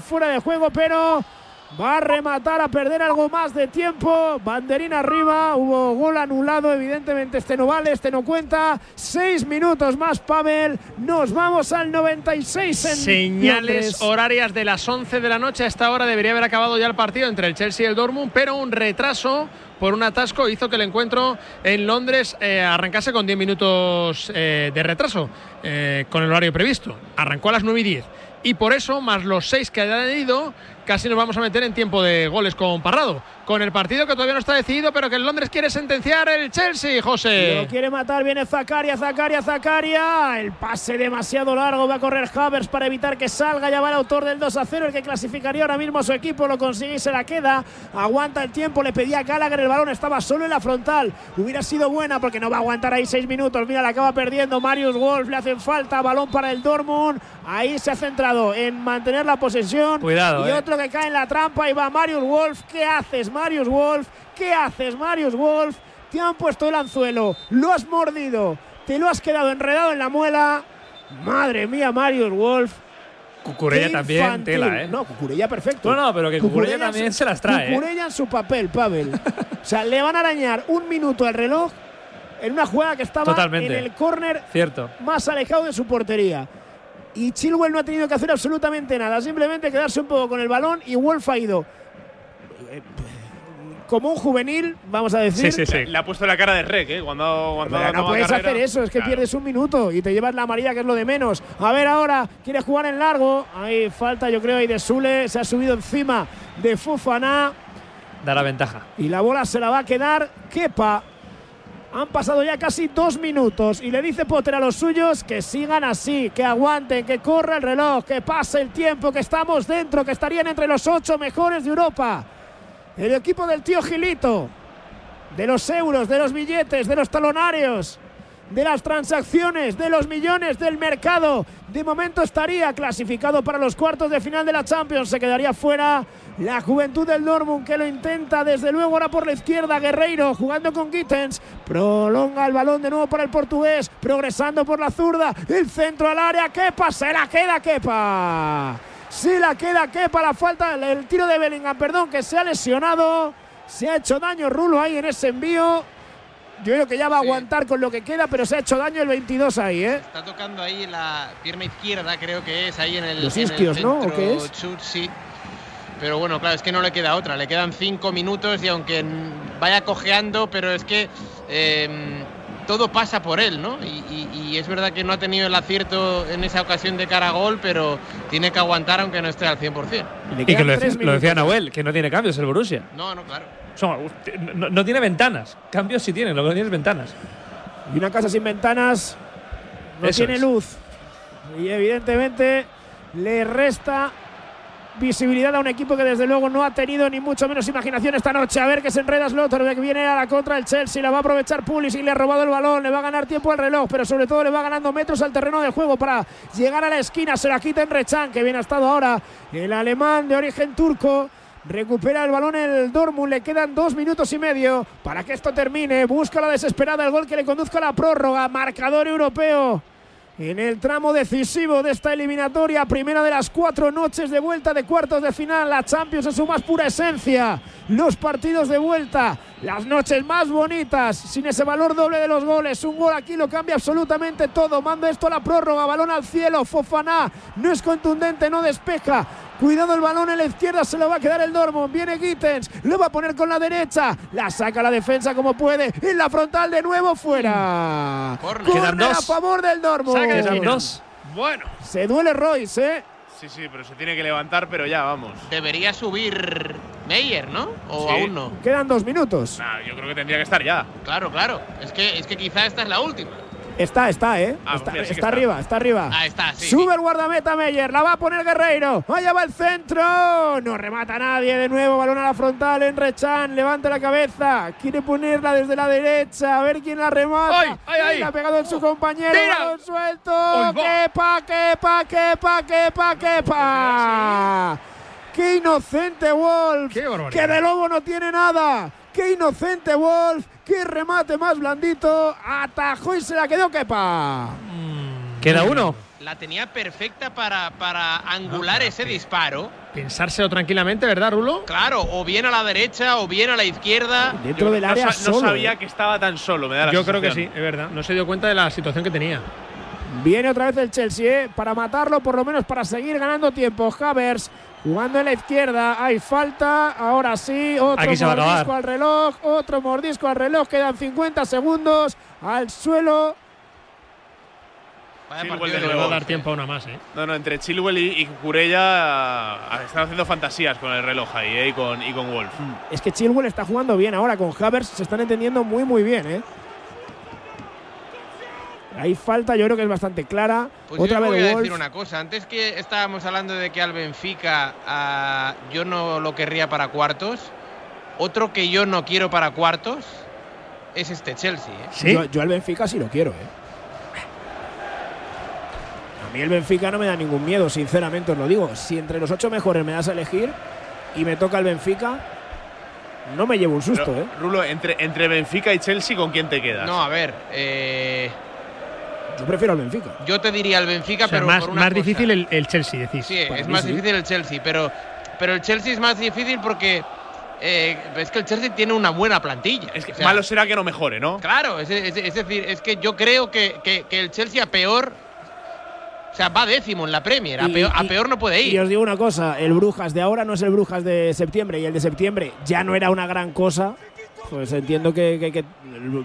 fuera de juego, pero va a rematar a perder algo más de tiempo. Banderín arriba, hubo gol anulado, evidentemente este no vale, este no cuenta. Seis minutos más, Pavel. Nos vamos al 96 en Señales Londres. horarias de las 11 de la noche. A esta hora debería haber acabado ya el partido entre el Chelsea y el Dortmund, pero un retraso por un atasco hizo que el encuentro en Londres eh, arrancase con 10 minutos eh, de retraso eh, con el horario previsto. Arrancó a las 9 y 10. Y por eso, más los 6 que hayan ido, casi nos vamos a meter en tiempo de goles con Parrado. Con el partido que todavía no está decidido, pero que en Londres quiere sentenciar el Chelsea, José. Lo quiere matar, viene Zacaria, Zacaria, Zacaria. El pase demasiado largo, va a correr Havers para evitar que salga. Ya va el autor del 2 a 0, el que clasificaría ahora mismo a su equipo. Lo consigue y se la queda. Aguanta el tiempo, le pedía a Gallagher, el balón estaba solo en la frontal. Hubiera sido buena porque no va a aguantar ahí seis minutos. Mira, la acaba perdiendo Marius Wolf, le hacen falta. Balón para el Dortmund. Ahí se ha centrado en mantener la posesión. Cuidado, Y eh. Otro que cae en la trampa y va Marius Wolf. ¿Qué haces, Marius Wolf? ¿Qué haces, Marius Wolf? Te han puesto el anzuelo, lo has mordido, te lo has quedado enredado en la muela. Madre mía, Marius Wolf. Cucurella qué también, infantil. tela, ¿eh? No, Cucurella perfecto. No, no, pero que Cucurella en también se las trae, ¿eh? Cucurella en su papel, Pavel. o sea, le van a arañar un minuto al reloj en una jugada que estaba Totalmente. en el córner más alejado de su portería. Y Chilwell no ha tenido que hacer absolutamente nada, simplemente quedarse un poco con el balón y Wolf ha ido eh, como un juvenil, vamos a decir. Sí, sí, sí. Le ha puesto la cara de rec, ¿eh? Cuando, cuando Pero no puedes carrera. hacer eso, es que Claro. pierdes un minuto y te llevas la amarilla, que es lo de menos. A ver ahora, quiere jugar en largo. Hay falta, yo creo, ahí de Sule. Se ha subido encima de Fofana Da la ventaja. y la bola se la va a quedar Kepa. Han pasado ya casi dos minutos y le dice Potter a los suyos que sigan así, que aguanten, que corra el reloj, que pase el tiempo, que estamos dentro, que estarían entre los ocho mejores de Europa. El equipo del tío Gilito, de los euros, de los billetes, de los talonarios, de las transacciones, de los millones del mercado. De momento estaría clasificado para los cuartos de final de la Champions. Se quedaría fuera la juventud del Dortmund que lo intenta desde luego ahora por la izquierda. Guerreiro jugando con Gittens. Prolonga el balón de nuevo para el portugués. Progresando por la zurda. El centro al área. Kepa se la queda Kepa. Se la queda Kepa. La falta, el tiro de Bellingham, perdón, que se ha lesionado. Se ha hecho daño Rulo ahí en ese envío. Yo creo que ya va a Sí. aguantar con lo que queda, pero se ha hecho daño el 22 ahí, ¿eh? Está tocando ahí la pierna izquierda, creo que es, ahí en el. Los en el isquios, ¿no? ¿O centro qué es? sí. Pero bueno, claro, es que no le queda otra. Le quedan cinco minutos y aunque vaya cojeando, pero es que eh, todo pasa por él, ¿no? Y, y- y es verdad que no ha tenido el acierto en esa ocasión de cara a gol, pero tiene que aguantar aunque no esté al 100%. Le Y que lo, lo decía. Nahuel, que no tiene cambios el Borussia. No, no, claro. No, no tiene ventanas. Cambios sí tiene, lo que no tiene es ventanas. Y una casa sin ventanas no Eso tiene es. luz. Y evidentemente le resta visibilidad a un equipo que desde luego no ha tenido ni mucho menos imaginación esta noche. A ver que se enreda Slotterbeck, viene a la contra el Chelsea, la va a aprovechar Pulisic, le ha robado el balón, le va a ganar tiempo al reloj, pero sobre todo le va ganando metros al terreno de juego para llegar a la esquina. Se la quita en Rechan, que bien ha estado ahora el alemán de origen turco. Recupera el balón el Dortmund, le quedan dos minutos y medio para que esto termine. Busca la desesperada el gol que le conduzca a la prórroga. Marcador europeo en el tramo decisivo de esta eliminatoria, primera de las cuatro noches de vuelta de cuartos de final, la Champions en su más pura esencia, los partidos de vuelta, las noches más bonitas, sin ese valor doble de los goles, un gol aquí lo cambia absolutamente todo, manda esto a la prórroga, balón al cielo, Fofana, no es contundente, no despeja, Cuidado el balón en la izquierda, se lo va a quedar el Dortmund. Viene Gittens, lo va a poner con la derecha. La saca la defensa como puede. En la frontal de nuevo fuera. Dos. a favor del Dortmund. Dos. Bueno. Se duele Royce, ¿eh? Sí, sí, pero se tiene que levantar, pero ya, vamos. Debería subir Meyer, ¿no? O Sí. aún no. Quedan dos minutos. Nah, yo creo que tendría que estar ya. Claro, claro. Es que, es que quizá esta es la última. Está, está, ¿eh? Ah, está mira, sí que está está. arriba, está arriba. Ah, está, sí. Sube el guardameta Meyer, la va a poner Guerreiro. Allá va el centro. No remata nadie de nuevo. Balón a la frontal. Enrechan levanta la cabeza. Quiere ponerla desde la derecha. A ver quién la remata. ¡Ay, ay, ay! La ha pegado en su compañero. ¡Tira! Balón suelto. ¡Kepa, kepa, kepa, kepa, kepa! ¡Qué inocente Wolf! ¡Qué barbaridad! ¡Que de lobo no tiene nada! ¡Qué inocente Wolf! ¡Qué remate más blandito! Atajó y se la quedó Kepa. Queda uno. la tenía perfecta para, para angular para ese disparo. Pensárselo tranquilamente, ¿verdad, Rulo? Claro, o bien a la derecha o bien a la izquierda. Dentro Yo del no área no solo. sabía ¿eh? que estaba tan solo, me da la Yo creo que sí, es verdad. No se dio cuenta de la situación que tenía. Viene otra vez el Chelsea, ¿eh? para matarlo, por lo menos para seguir ganando tiempo. Havers jugando en la izquierda, hay falta, ahora sí, otro Aquí se va a mordisco al reloj, otro mordisco al reloj, quedan 50 segundos, al suelo. Vaya partido Le va a dar tiempo a una más, ¿eh? No, no, entre Chilwell y, y Cucurella ah, están haciendo fantasías con el reloj ahí, ¿eh? Y con, y con Wolf. Es que Chilwell está jugando bien ahora con Havers, se están entendiendo muy muy bien, ¿eh? Hay falta, yo creo que es bastante clara. Pues Otra yo vez voy a Wolf. decir una cosa. Antes que estábamos hablando de que al Benfica ah, yo no lo querría para cuartos, otro que yo no quiero para cuartos es este Chelsea. ¿eh? Sí. Yo, yo al Benfica sí lo quiero, ¿eh? A mí el Benfica no me da ningún miedo, sinceramente os lo digo. Si entre los ocho mejores me das a elegir y me toca el Benfica, no me llevo un susto, Pero, ¿eh? Rulo, entre, entre Benfica y Chelsea, ¿con quién te quedas? No, a ver, eh, Yo prefiero al Benfica. yo te diría el Benfica, O sea, pero más, por una más cosa. difícil el, el Chelsea, decís. Sí, Para es mí más sí. difícil el Chelsea, pero, pero el Chelsea es más difícil porque eh, es que el Chelsea tiene una buena plantilla. Es que O sea, malo será que no mejore, ¿no? Claro, es, es- es decir, es que yo creo que, que- que el Chelsea a peor, o sea, va décimo en la Premier, a, Y- peor, a y- peor no puede Y ir. os digo una cosa, el Brujas de ahora no es el Brujas de septiembre y el de septiembre ya no era una gran cosa. Pues entiendo que, que-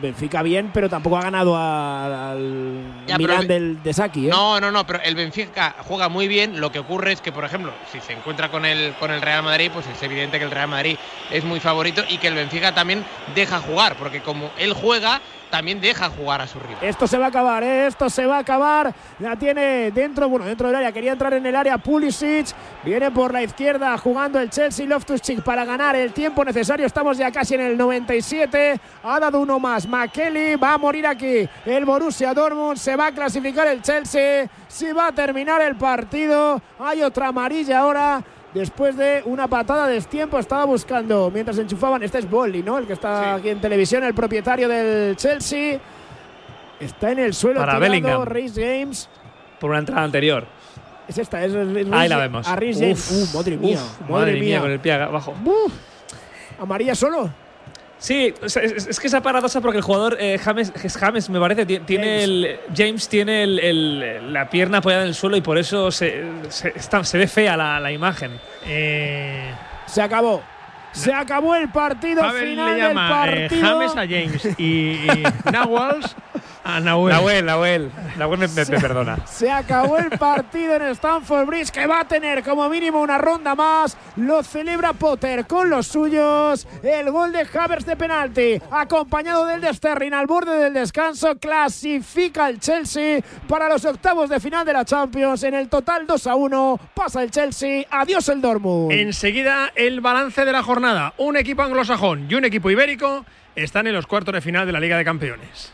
Benfica bien, pero tampoco ha ganado a- al Ya, el- del de Saki, ¿eh? No, no, no, pero el Benfica juega muy bien. Lo que ocurre es que, por ejemplo, si se encuentra con el, con el Real Madrid, pues es evidente que el Real Madrid es muy favorito y que el Benfica también deja jugar, porque como él juega, también deja jugar a su rival. Esto se va a acabar, ¿eh? esto se va a acabar. La tiene dentro, bueno, dentro del área. Quería entrar en el área Pulisic. Viene por la izquierda jugando el Chelsea Loftus-Cheek para ganar el tiempo necesario. Estamos ya casi en el 97. Ha dado uno más. McKelly va a morir aquí. El Borussia Dortmund se va a clasificar el Chelsea. Si va a terminar el partido. Hay otra amarilla ahora. Después de una patada de destiempo, estaba buscando mientras enchufaban. Este es Bolly, ¿no? El que está Sí. aquí en televisión, el propietario del Chelsea. Está en el suelo Para tirando Bellingham. James. Por una entrada anterior. Es esta, es Ahí la vemos. A James. Uf, Uh, madre mía. uf, madre, mía. con el pie abajo. Uf. Amarilla solo. Sí, es, es que esa paradoja porque el jugador eh, James, es James, me parece, ti- tiene James. el James tiene el- el- la pierna apoyada en el suelo y por eso se, se, está- se ve fea la, la imagen. Eh, Se acabó. Se acabó el partido Pavel final le llama del eh, partido. James a James y, y Nawals a Nahuel. Nahuel, Nahuel, Nahuel me, me- me perdona. Se acabó el partido en Stamford Bridge, que va a tener como mínimo una ronda más. Lo celebra Potter con los suyos. El gol de Havers de penalti, acompañado del de Sterling al borde del descanso, clasifica el Chelsea para los octavos de final de la Champions. En el total 2 a 1 pasa el Chelsea. Adiós el Dortmund. Enseguida el balance de la jornada. Un equipo anglosajón y un equipo ibérico están en los cuartos de final de la Liga de Campeones.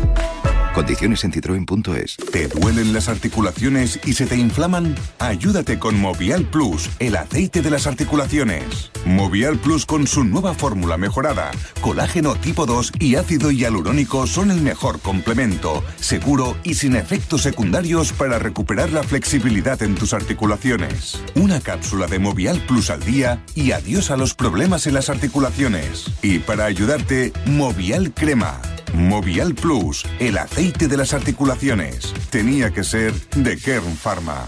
Condiciones en citroen.es. ¿Te duelen las articulaciones y se te inflaman? Ayúdate con Movial Plus, el aceite de las articulaciones. Movial Plus con su nueva fórmula mejorada, colágeno tipo 2 y ácido hialurónico son el mejor complemento, seguro y sin efectos secundarios para recuperar la flexibilidad en tus articulaciones. Una cápsula de Movial Plus al día y adiós a los problemas en las articulaciones. Y para ayudarte, Movial Crema. Movial Plus, el aceite de las articulaciones. Tenía que ser de Kern Pharma.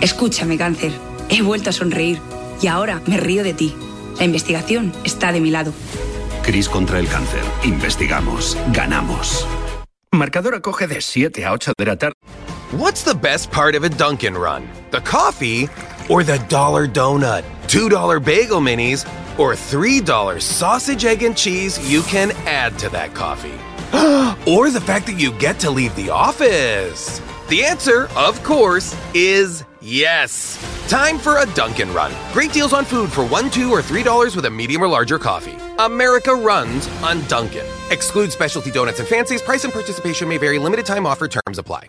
Escúchame, cáncer. He vuelto a sonreír y ahora me río de ti. La investigación está de mi lado. Cris contra el cáncer. Investigamos. Ganamos. Marcador acoge de 7 a 8 de la tarde. What's the best part of a Dunkin' Run? The coffee or the dollar donut? $2 bagel minis or $3 sausage, egg, and cheese you can add to that coffee? or the fact that you get to leave the office? The answer, of course, is yes. Time for a Dunkin' Run. Great deals on food for one, two, or three dollars with a medium or larger coffee. America runs on Dunkin'. Exclude specialty donuts and fancies. Price and participation may vary. Limited time offer terms apply.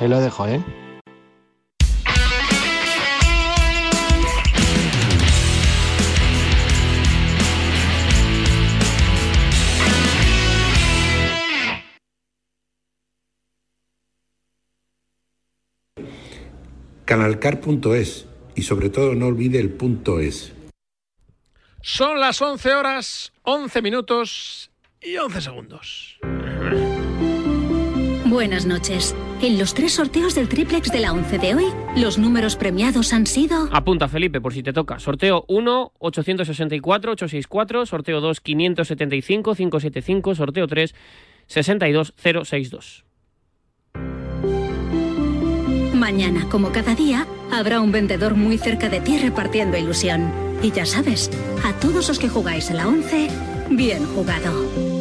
ahí lo dejo, ¿eh? Canalcar.es y sobre todo no olvide el punto es. Son las 11 horas, 11 minutos y 11 segundos. Buenas noches. En los tres sorteos del triplex de la 11 de hoy, los números premiados han sido... Apunta, Felipe, por si te toca. Sorteo 1, 864-864. Sorteo 2, 575-575. Sorteo 3, 62062. Mañana, como cada día, habrá un vendedor muy cerca de ti repartiendo ilusión. Y ya sabes, a todos los que jugáis a la 11, bien jugado.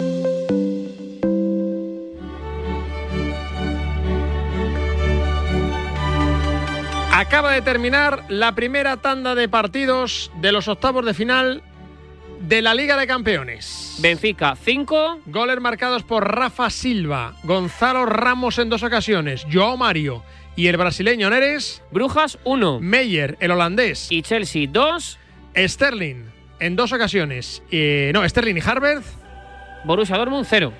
Acaba de terminar la primera tanda de partidos de los octavos de final de la Liga de Campeones. Benfica 5. Goles marcados por Rafa Silva, Gonzalo Ramos en dos ocasiones, Joao Mario y el brasileño Neres. Brujas 1. Meyer, el holandés. Y Chelsea 2. Sterling en dos ocasiones. Eh, no, Sterling y Harvard. Borussia Dortmund 0.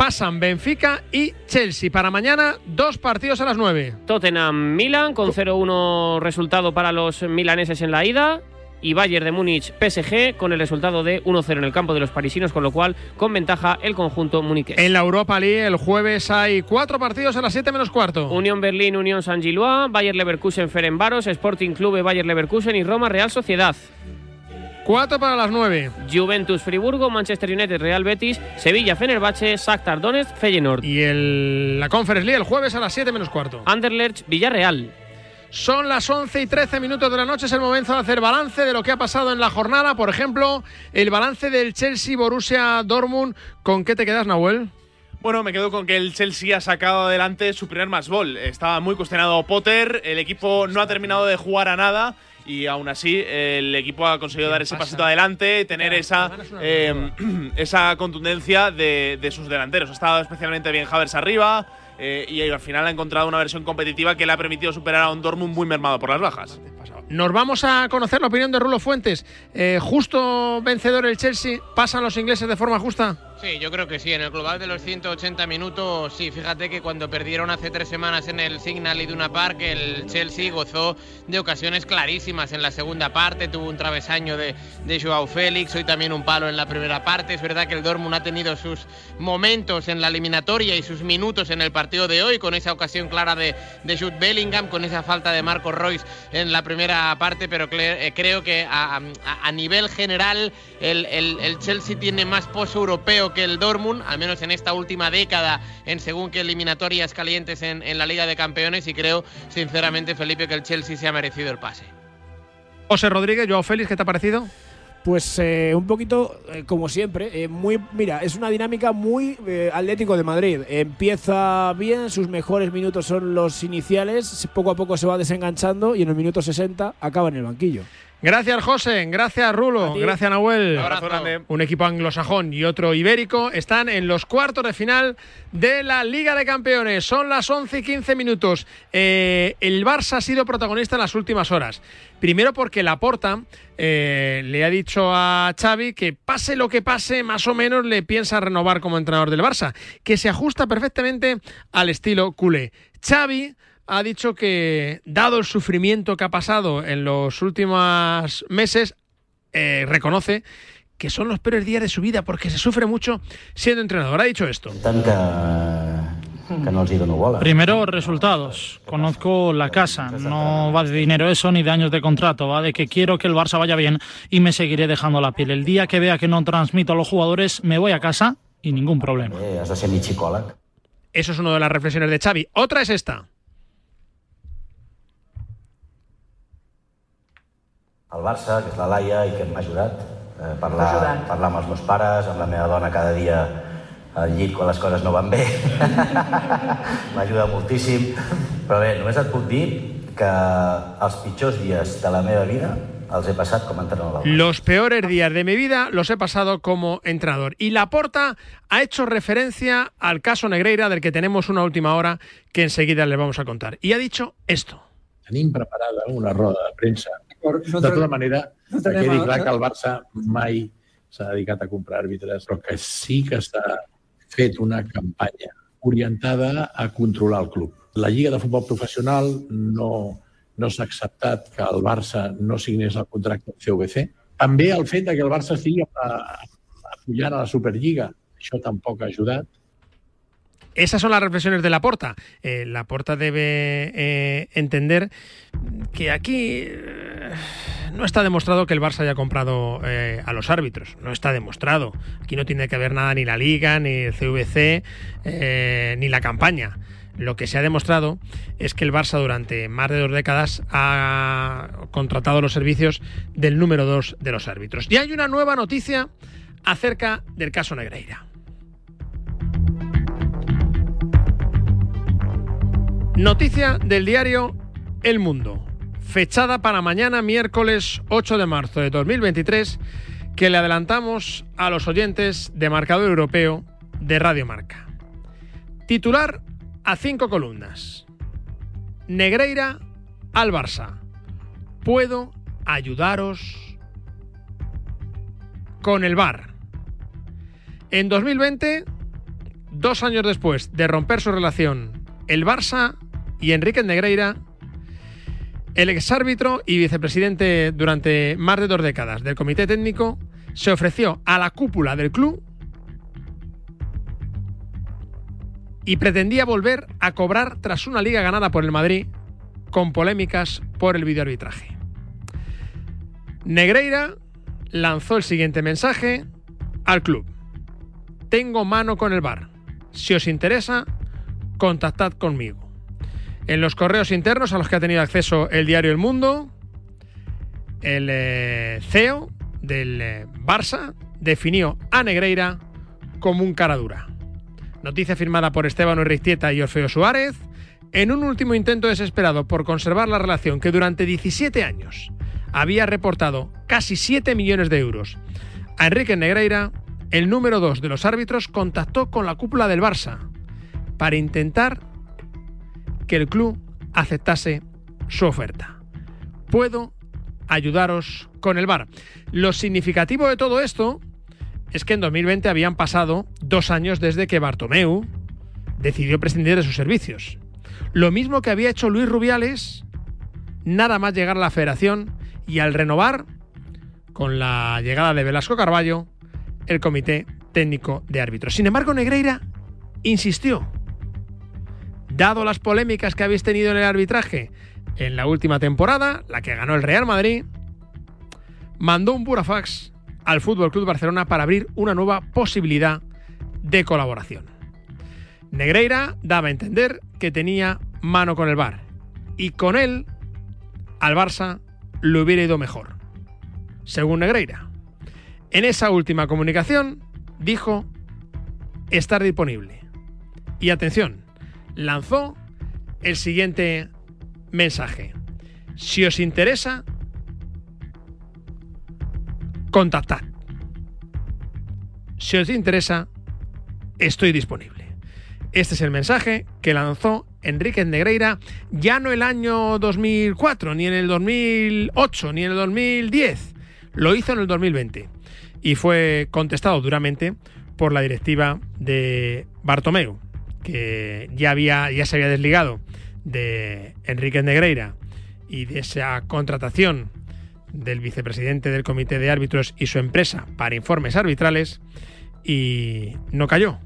Pasan Benfica y Chelsea. Para mañana, dos partidos a las 9. Tottenham Milan con 0-1 resultado para los milaneses en la ida. Y Bayern de Múnich PSG con el resultado de 1-0 en el campo de los parisinos, con lo cual con ventaja el conjunto muniqués. En la Europa League el jueves hay cuatro partidos a las 7 menos cuarto. Unión Berlín, Unión San Gilois, Bayer Leverkusen Ferenbaros, Sporting Clube Bayer Leverkusen y Roma Real Sociedad. Cuatro para las 9. Juventus Friburgo, Manchester United Real Betis, Sevilla Fenerbahce, Shakhtar Donetsk Feyenoord. Y el, la Conference League el jueves a las 7 menos cuarto. Anderlecht Villarreal. Son las 11 y 13 minutos de la noche, es el momento de hacer balance de lo que ha pasado en la jornada. Por ejemplo, el balance del Chelsea Borussia Dortmund. ¿Con qué te quedas, Nahuel? Bueno, me quedo con que el Chelsea ha sacado adelante su primer más gol. Estaba muy cuestionado Potter, el equipo no ha terminado de jugar a nada y aún así el equipo ha conseguido dar ese pasito adelante, tener esa, eh, esa contundencia de, de, sus delanteros. Ha estado especialmente bien Havers arriba eh, y al final ha encontrado una versión competitiva que le ha permitido superar a un Dortmund muy mermado por las bajas. Nos vamos a conocer la opinión de Rulo Fuentes. Eh, ¿Justo vencedor el Chelsea? ¿Pasan los ingleses de forma justa? Sí, yo creo que sí. En el global de los 180 minutos, sí. Fíjate que cuando perdieron hace tres semanas en el Signal Iduna Park, el Chelsea gozó de ocasiones clarísimas en la segunda parte. Tuvo un travesaño de, de Joao Félix, hoy también un palo en la primera parte. Es verdad que el Dortmund ha tenido sus momentos en la eliminatoria y sus minutos en el partido de hoy, con esa ocasión clara de, de Jude Bellingham, con esa falta de Marcos Royce en la primera parte, pero eh, creo que a, nivel general el Chelsea tiene más pozo europeo que el Dortmund, al menos en esta última década, en según qué eliminatorias calientes en, en, la Liga de Campeones, y creo, sinceramente, Felipe, que el Chelsea se ha merecido el pase. José Rodríguez, Joao Félix, ¿qué te ha parecido? Pues eh, un poquito eh, como siempre, eh, muy mira, es una dinámica muy eh, Atlético de Madrid. Empieza bien, sus mejores minutos son los iniciales, poco a poco se va desenganchando y en el minuto 60 acaba en el banquillo. Gracias, José. Gracias, Rulo. Gracias, Nahuel. Abrazo grande. Un equipo anglosajón y otro ibérico están en los cuartos de final de la Liga de Campeones. Son las 11 y 15 minutos. Eh, el Barça ha sido protagonista en las últimas horas. Primero porque Laporta eh, le ha dicho a Xavi que pase lo que pase, más o menos le piensa renovar como entrenador del Barça, que se ajusta perfectamente al estilo culé. Xavi ha dicho que, dado el sufrimiento que ha pasado en los últimos meses, eh, reconoce que son los peores días de su vida porque se sufre mucho siendo entrenador. Ha dicho esto. Primero, resultados. Conozco la casa. No va de dinero eso ni de años de contrato. Va de que quiero que el Barça vaya bien y me seguiré dejando la piel. El día que vea que no transmito a los jugadores, me voy a casa y ningún problema. Eso es una de las reflexiones de Xavi. Otra es esta. Al Barça, que és la Laia i que m'ha ajudat. Eh, parlar, parlar amb els meus pares, amb la meva dona cada dia al llit quan les coses no van bé. M'ajuda moltíssim. Però bé, només et puc dir que els pitjors dies de la meva vida els he passat com a entrenador. Los peores días de mi vida los he pasado como entrenador. Y Laporta ha hecho referencia al caso Negreira, del que tenemos una última hora que enseguida les vamos a contar. Y ha dicho esto. Tenim preparada una roda de premsa. De tota manera, no que quedi clar que el Barça mai s'ha dedicat a comprar àrbitres, però que sí que s'ha fet una campanya orientada a controlar el club. La Lliga de Futbol Professional no, no s'ha acceptat que el Barça no signés el contracte amb CVC. També el fet de que el Barça estigui a- apoyant a la Superliga, això tampoc ha ajudat. Esas son las reflexiones de Laporta. Eh, Laporta debe eh, entender que aquí eh, no está demostrado que el Barça haya comprado eh, a los árbitros. No está demostrado. Aquí no tiene que ver nada ni la Liga, ni el CVC, ni la campaña. Lo que se ha demostrado es que el Barça durante más de dos décadas ha contratado los servicios del número dos de los árbitros. Y hay una nueva noticia acerca del caso Negreira. Noticia del diario El Mundo, fechada para mañana miércoles 8 de marzo de 2023, que le adelantamos a los oyentes de Marcador Europeo de Radio Marca. Titular a cinco columnas. Negreira al Barça. Puedo ayudaros con el VAR. En 2020, dos años después de romper su relación, el Barça y Enrique Negreira, el exárbitro y vicepresidente durante más de dos décadas del comité técnico, se ofreció a la cúpula del club y pretendía volver a cobrar tras una liga ganada por el Madrid con polémicas por el videoarbitraje. Negreira lanzó el siguiente mensaje al club. Tengo mano con el bar. Si os interesa, contactad conmigo. En los correos internos a los que ha tenido acceso el diario El Mundo, el eh, CEO del eh, Barça definió a Negreira como un cara dura. Noticia firmada por Esteban Urriztieta y Orfeo Suárez. En un último intento desesperado por conservar la relación que durante 17 años había reportado casi 7 millones de euros a Enrique Negreira, el número 2 de los árbitros contactó con la cúpula del Barça para intentar que el club aceptase su oferta. Puedo ayudaros con el VAR. Lo significativo de todo esto es que en 2020 habían pasado dos años desde que Bartomeu decidió prescindir de sus servicios. Lo mismo que había hecho Luis Rubiales nada más llegar a la federación y al renovar, con la llegada de Velasco Carballo, el comité técnico de árbitros. Sin embargo, Negreira insistió. Dado las polémicas que habéis tenido en el arbitraje en la última temporada, la que ganó el Real Madrid, mandó un burafax al Fútbol Club Barcelona para abrir una nueva posibilidad de colaboración. Negreira daba a entender que tenía mano con el VAR y con él al Barça le hubiera ido mejor, según Negreira. En esa última comunicación dijo estar disponible. Y atención, lanzó el siguiente mensaje. Si os interesa, contactad. Si os interesa, estoy disponible. Este es el mensaje que lanzó Enrique Negreira ya no el año 2004, ni en el 2008, ni en el 2010. Lo hizo en el 2020 y fue contestado duramente por la directiva de Bartomeu, que ya, había, ya se había desligado de Enrique Negreira y de esa contratación del vicepresidente del comité de árbitros y su empresa para informes arbitrales y no cayó.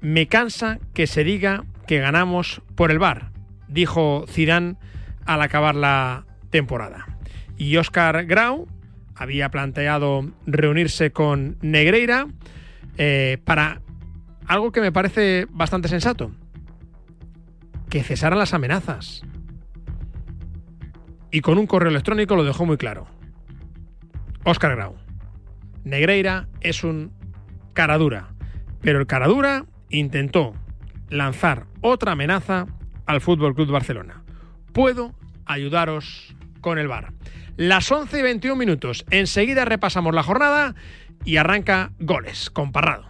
Me cansa que se diga que ganamos por el bar, dijo Zidane al acabar la temporada. Y Oscar Grau había planteado reunirse con Negreira eh, para algo que me parece bastante sensato, que cesaran las amenazas. Y con un correo electrónico lo dejó muy claro. Oscar Grau. Negreira es un caradura, pero el caradura intentó lanzar otra amenaza al Fútbol Club Barcelona. Puedo ayudaros con el bar. Las 11 y 21 minutos. Enseguida repasamos la jornada y arranca goles con Parrado.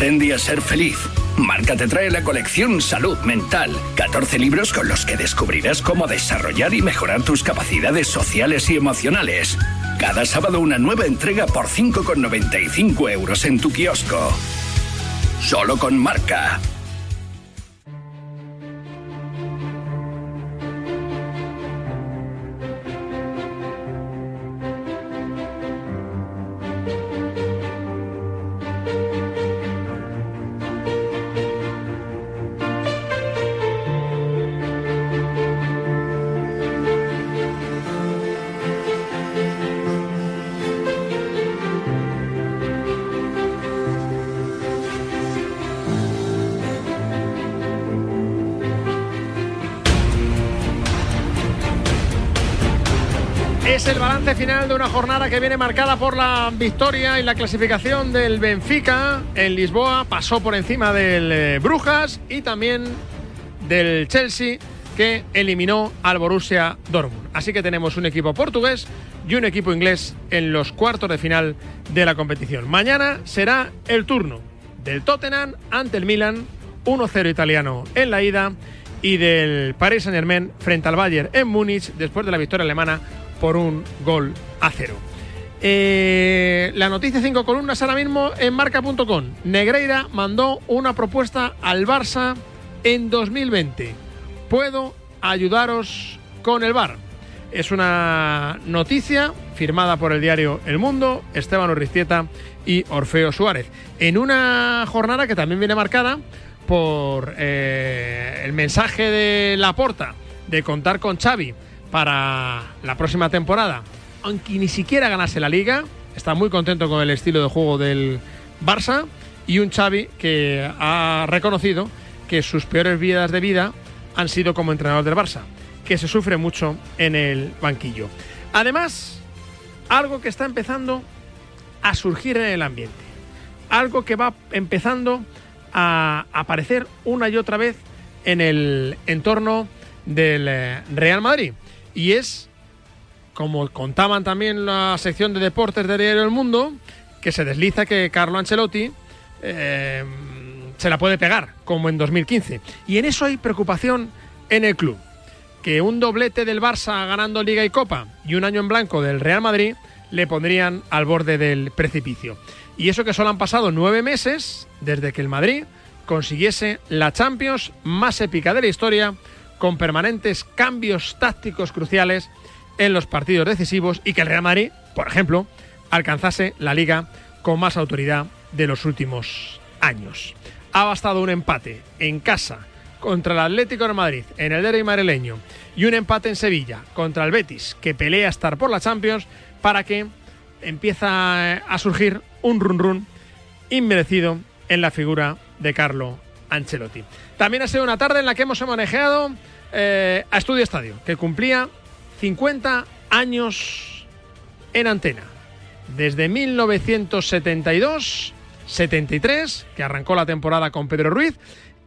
Aprende a ser feliz. Marca te trae la colección Salud Mental. 14 libros con los que descubrirás cómo desarrollar y mejorar tus capacidades sociales y emocionales. Cada sábado una nueva entrega por 5,95 euros en tu kiosco. Solo con Marca. Es el balance final de una jornada que viene marcada por la victoria y la clasificación del Benfica en Lisboa. Pasó por encima del eh, Brujas y también del Chelsea que eliminó al Borussia Dortmund. Así que tenemos un equipo portugués y un equipo inglés en los cuartos de final de la competición. Mañana será el turno del Tottenham ante el Milan, 1-0 italiano en la ida y del Paris Saint-Germain frente al Bayern en Múnich después de la victoria alemana por un gol a cero. Eh, la noticia cinco columnas ahora mismo en marca.com. Negreira mandó una propuesta al Barça en 2020. Puedo ayudaros con el bar. Es una noticia firmada por el diario El Mundo, Esteban Urriztieta y Orfeo Suárez. En una jornada que también viene marcada por eh, el mensaje de Laporta de contar con Xavi para la próxima temporada, aunque ni siquiera ganase la liga. Está muy contento con el estilo de juego del Barça y un Xavi que ha reconocido que sus peores vidas de vida han sido como entrenador del Barça, que se sufre mucho en el banquillo. Además, algo que está empezando a surgir en el ambiente, algo que va empezando a aparecer una y otra vez en el entorno del eh, Real Madrid. Y es, como contaban también la sección de deportes del diario El Mundo, que se desliza que Carlo Ancelotti eh, se la puede pegar, como en 2015. Y en eso hay preocupación en el club. Que un doblete del Barça ganando Liga y Copa y un año en blanco del Real Madrid le pondrían al borde del precipicio. Y eso que solo han pasado nueve meses desde que el Madrid consiguiese la Champions más épica de la historia con permanentes cambios tácticos cruciales en los partidos decisivos y que el Real Madrid, por ejemplo, alcanzase la liga con más autoridad de los últimos años. Ha bastado un empate en casa contra el Atlético de Madrid en el derby madrileño y un empate en Sevilla contra el Betis que pelea estar por la Champions para que empieza a surgir un run run inmerecido en la figura de Carlo Ancelotti. También ha sido una tarde en la que hemos manejado eh, a Estudio Estadio, que cumplía 50 años en antena. Desde 1972-73, que arrancó la temporada con Pedro Ruiz,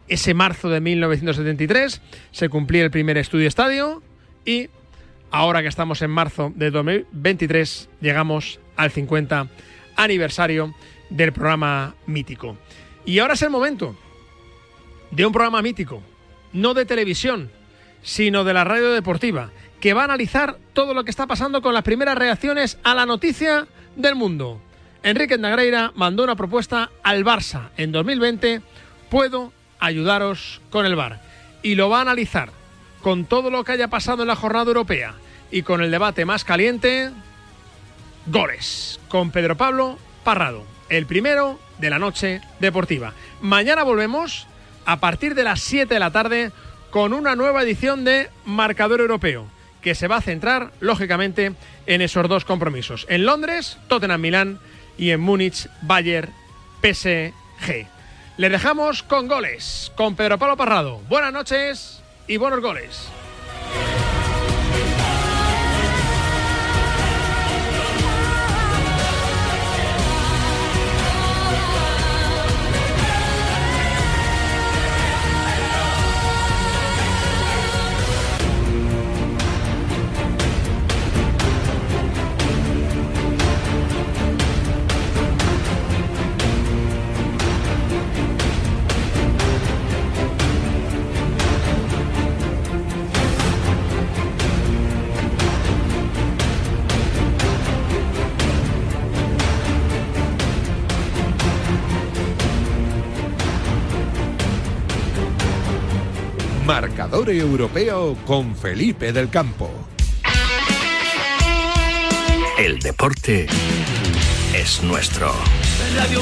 ese marzo de 1973 se cumplía el primer Estudio Estadio y ahora que estamos en marzo de 2023 llegamos al 50 aniversario del programa mítico. Y ahora es el momento de un programa mítico, no de televisión, sino de la radio deportiva, que va a analizar todo lo que está pasando con las primeras reacciones a la noticia del mundo. Enrique Negreira mandó una propuesta al Barça en 2020, puedo ayudaros con el VAR. Y lo va a analizar con todo lo que haya pasado en la jornada europea y con el debate más caliente, goles, con Pedro Pablo Parrado, el primero de la noche deportiva. Mañana volvemos a partir de las 7 de la tarde con una nueva edición de Marcador Europeo, que se va a centrar, lógicamente, en esos dos compromisos. En Londres, Tottenham-Milán y en Múnich, Bayern, PSG. Le dejamos con goles, con Pedro Pablo Parrado. Buenas noches y buenos goles. Europeo con Felipe del Campo. El deporte es nuestro. Radio.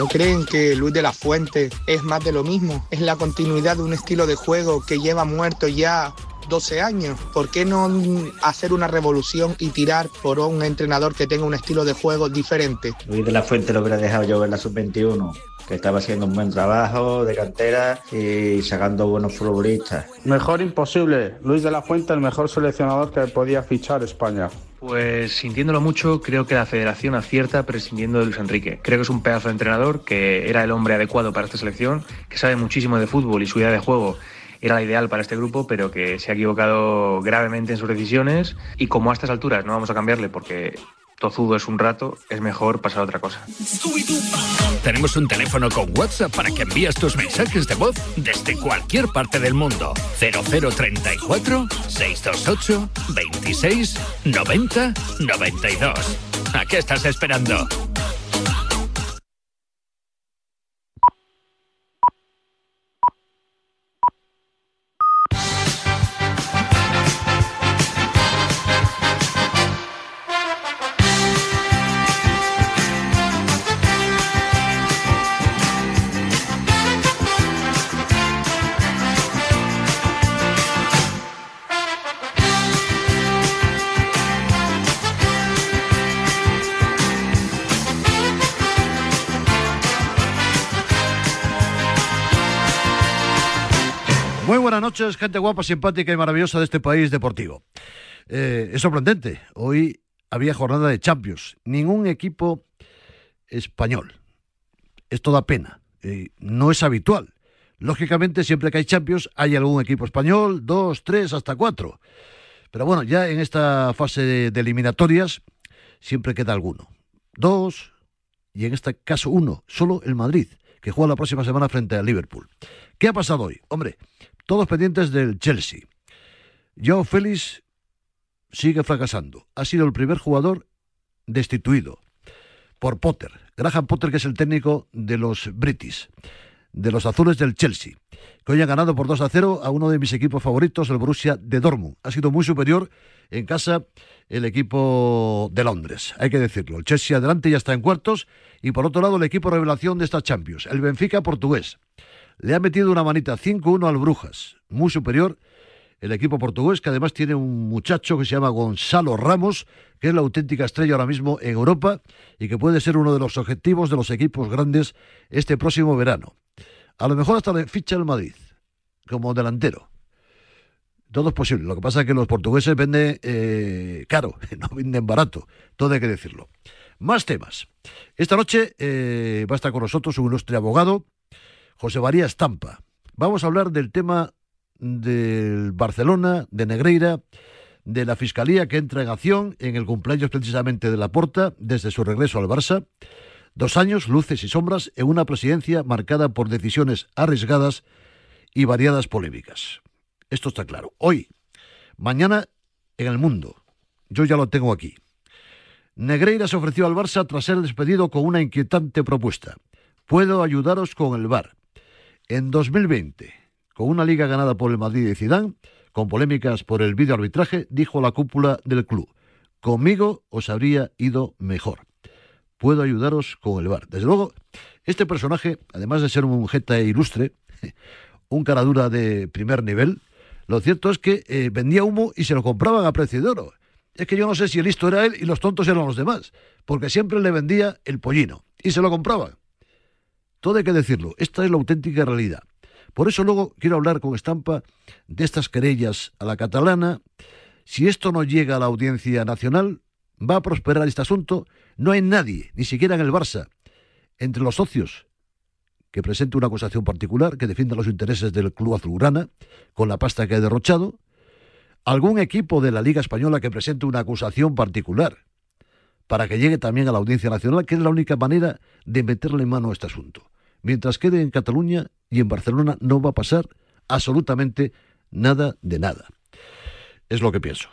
¿No creen que Luis de la Fuente es más de lo mismo? Es la continuidad de un estilo de juego que lleva muerto ya 12 años. ¿Por qué no hacer una revolución y tirar por un entrenador que tenga un estilo de juego diferente? Luis de la Fuente lo hubiera dejado yo en la sub-21, que estaba haciendo un buen trabajo de cantera y sacando buenos futbolistas. Mejor imposible. Luis de la Fuente, el mejor seleccionador que podía fichar España. Pues sintiéndolo mucho, creo que la federación acierta prescindiendo de Luis Enrique. Creo que es un pedazo de entrenador, que era el hombre adecuado para esta selección, que sabe muchísimo de fútbol y su idea de juego era la ideal para este grupo, pero que se ha equivocado gravemente en sus decisiones y como a estas alturas no vamos a cambiarle porque tozudo es un rato, es mejor pasar a otra cosa. Tenemos un teléfono con WhatsApp para que envíes tus mensajes de voz desde cualquier parte del mundo. 0034 628 26 90 92. ¿A qué estás esperando? Buenas noches, gente guapa, simpática y maravillosa de este país deportivo. Eh, es sorprendente, hoy había jornada de Champions. Ningún equipo español. Esto da pena. eh, no es habitual. Lógicamente, siempre que hay Champions, hay algún equipo español, dos, tres, hasta cuatro. Pero bueno, ya en esta fase de, de eliminatorias, siempre queda alguno. Dos, y en este caso uno, solo el Madrid, que juega la próxima semana frente al Liverpool. ¿Qué ha pasado hoy? Hombre, todos pendientes del Chelsea. Joe Félix sigue fracasando. Ha sido el primer jugador destituido por Potter. Graham Potter, que es el técnico de los British, de los azules del Chelsea, que hoy han ganado por 2 a 0 a uno de mis equipos favoritos, el Borussia de Dortmund. Ha sido muy superior en casa el equipo de Londres, hay que decirlo. El Chelsea adelante ya está en cuartos y por otro lado el equipo revelación de esta Champions, el Benfica portugués. Le ha metido una manita 5-1 al Brujas, muy superior el equipo portugués, que además tiene un muchacho que se llama Gonzalo Ramos, que es la auténtica estrella ahora mismo en Europa y que puede ser uno de los objetivos de los equipos grandes este próximo verano. A lo mejor hasta le ficha el Madrid como delantero. Todo es posible. Lo que pasa es que los portugueses venden eh, caro, no venden barato. Todo hay que decirlo. Más temas. Esta noche eh, va a estar con nosotros un ilustre abogado, José María Estampa. Vamos a hablar del tema del Barcelona, de Negreira, de la Fiscalía que entra en acción en el cumpleaños precisamente de la Porta desde su regreso al Barça. Dos años, luces y sombras, en una presidencia marcada por decisiones arriesgadas y variadas polémicas. Esto está claro. Hoy, mañana, en el mundo. Yo ya lo tengo aquí. Negreira se ofreció al Barça tras ser despedido con una inquietante propuesta. Puedo ayudaros con el VAR. En 2020, con una liga ganada por el Madrid y Zidane, con polémicas por el videoarbitraje, dijo la cúpula del club: Conmigo os habría ido mejor. Puedo ayudaros con el VAR. Desde luego, este personaje, además de ser un jeta ilustre, un caradura de primer nivel, lo cierto es que eh, vendía humo y se lo compraban a precio de oro. Es que yo no sé si el listo era él y los tontos eran los demás, porque siempre le vendía el pollino y se lo compraban. Todo hay que decirlo, esta es la auténtica realidad. Por eso luego quiero hablar con Estampa de estas querellas a la catalana. Si esto no llega a la audiencia nacional, va a prosperar este asunto. No hay nadie, ni siquiera en el Barça, entre los socios, que presente una acusación particular, que defienda los intereses del club azulgrana, con la pasta que ha derrochado. Algún equipo de la Liga Española que presente una acusación particular, para que llegue también a la audiencia nacional, que es la única manera de meterle mano a este asunto. Mientras quede en Cataluña y en Barcelona no va a pasar absolutamente nada de nada. Es lo que pienso.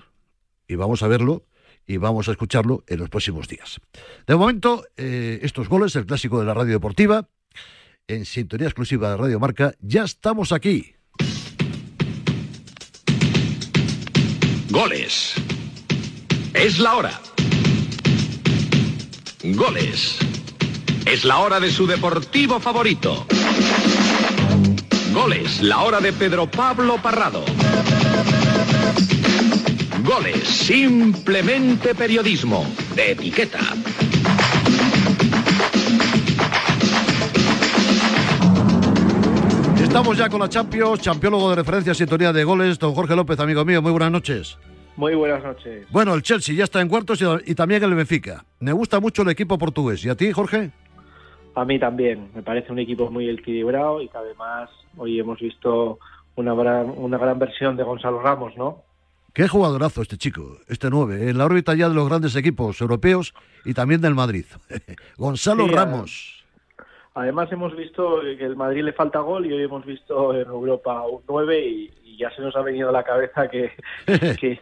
Y vamos a verlo y vamos a escucharlo en los próximos días. De momento, eh, estos goles, el clásico de la radio deportiva, en sintonía exclusiva de Radio Marca, ya estamos aquí. Goles. Es la hora. Goles. Es la hora de su deportivo favorito. Goles, la hora de Pedro Pablo Parrado. Goles, simplemente periodismo, de etiqueta. Estamos ya con la Champions, champiólogo de referencia, sintonía de goles, don Jorge López, amigo mío, muy buenas noches. Muy buenas noches. Bueno, el Chelsea ya está en cuartos y, y también el Benfica. Me gusta mucho el equipo portugués. ¿Y a ti, Jorge? A mí también. Me parece un equipo muy equilibrado y que además hoy hemos visto una gran, una gran versión de Gonzalo Ramos, ¿no? Qué jugadorazo este chico, este 9, en la órbita ya de los grandes equipos europeos y también del Madrid. Gonzalo Sí, Ramos. Además hemos visto que el Madrid le falta gol y hoy hemos visto en Europa un 9 y, y ya se nos ha venido a la cabeza que, que,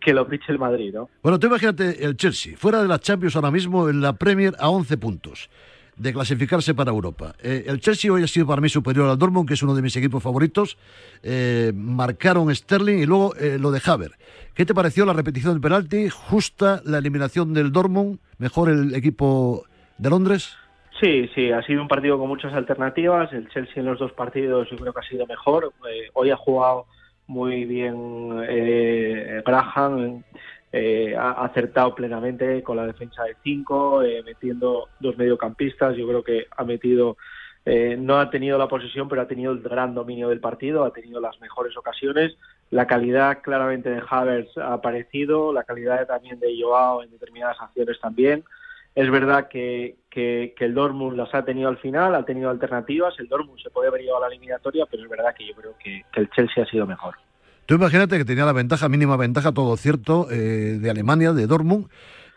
que lo fiche el Madrid, ¿no? Bueno, tú imagínate el Chelsea, fuera de la Champions ahora mismo en la Premier a 11 puntos de clasificarse para Europa. Eh, el Chelsea hoy ha sido para mí superior al Dortmund, que es uno de mis equipos favoritos. Eh, marcaron Sterling y luego eh, lo de Haver. ¿Qué te pareció la repetición del penalti? ¿Justa la eliminación del Dortmund? ¿Mejor el equipo de Londres? Sí, sí, ha sido un partido con muchas alternativas. El Chelsea en los dos partidos yo creo que ha sido mejor. Eh, hoy ha jugado muy bien eh, Graham, eh, ha acertado plenamente con la defensa de cinco, eh, metiendo dos mediocampistas. Yo creo que ha metido, eh, no ha tenido la posesión, pero ha tenido el gran dominio del partido, ha tenido las mejores ocasiones. La calidad claramente de Havertz ha aparecido, la calidad también de Joao en determinadas acciones también. Es verdad que, que, que el Dortmund las ha tenido al final, ha tenido alternativas. El Dortmund se puede haber llevado a la eliminatoria, pero es verdad que yo creo que, que el Chelsea ha sido mejor. Tú imagínate que tenía la ventaja, mínima ventaja, todo cierto, eh, de Alemania, de Dortmund.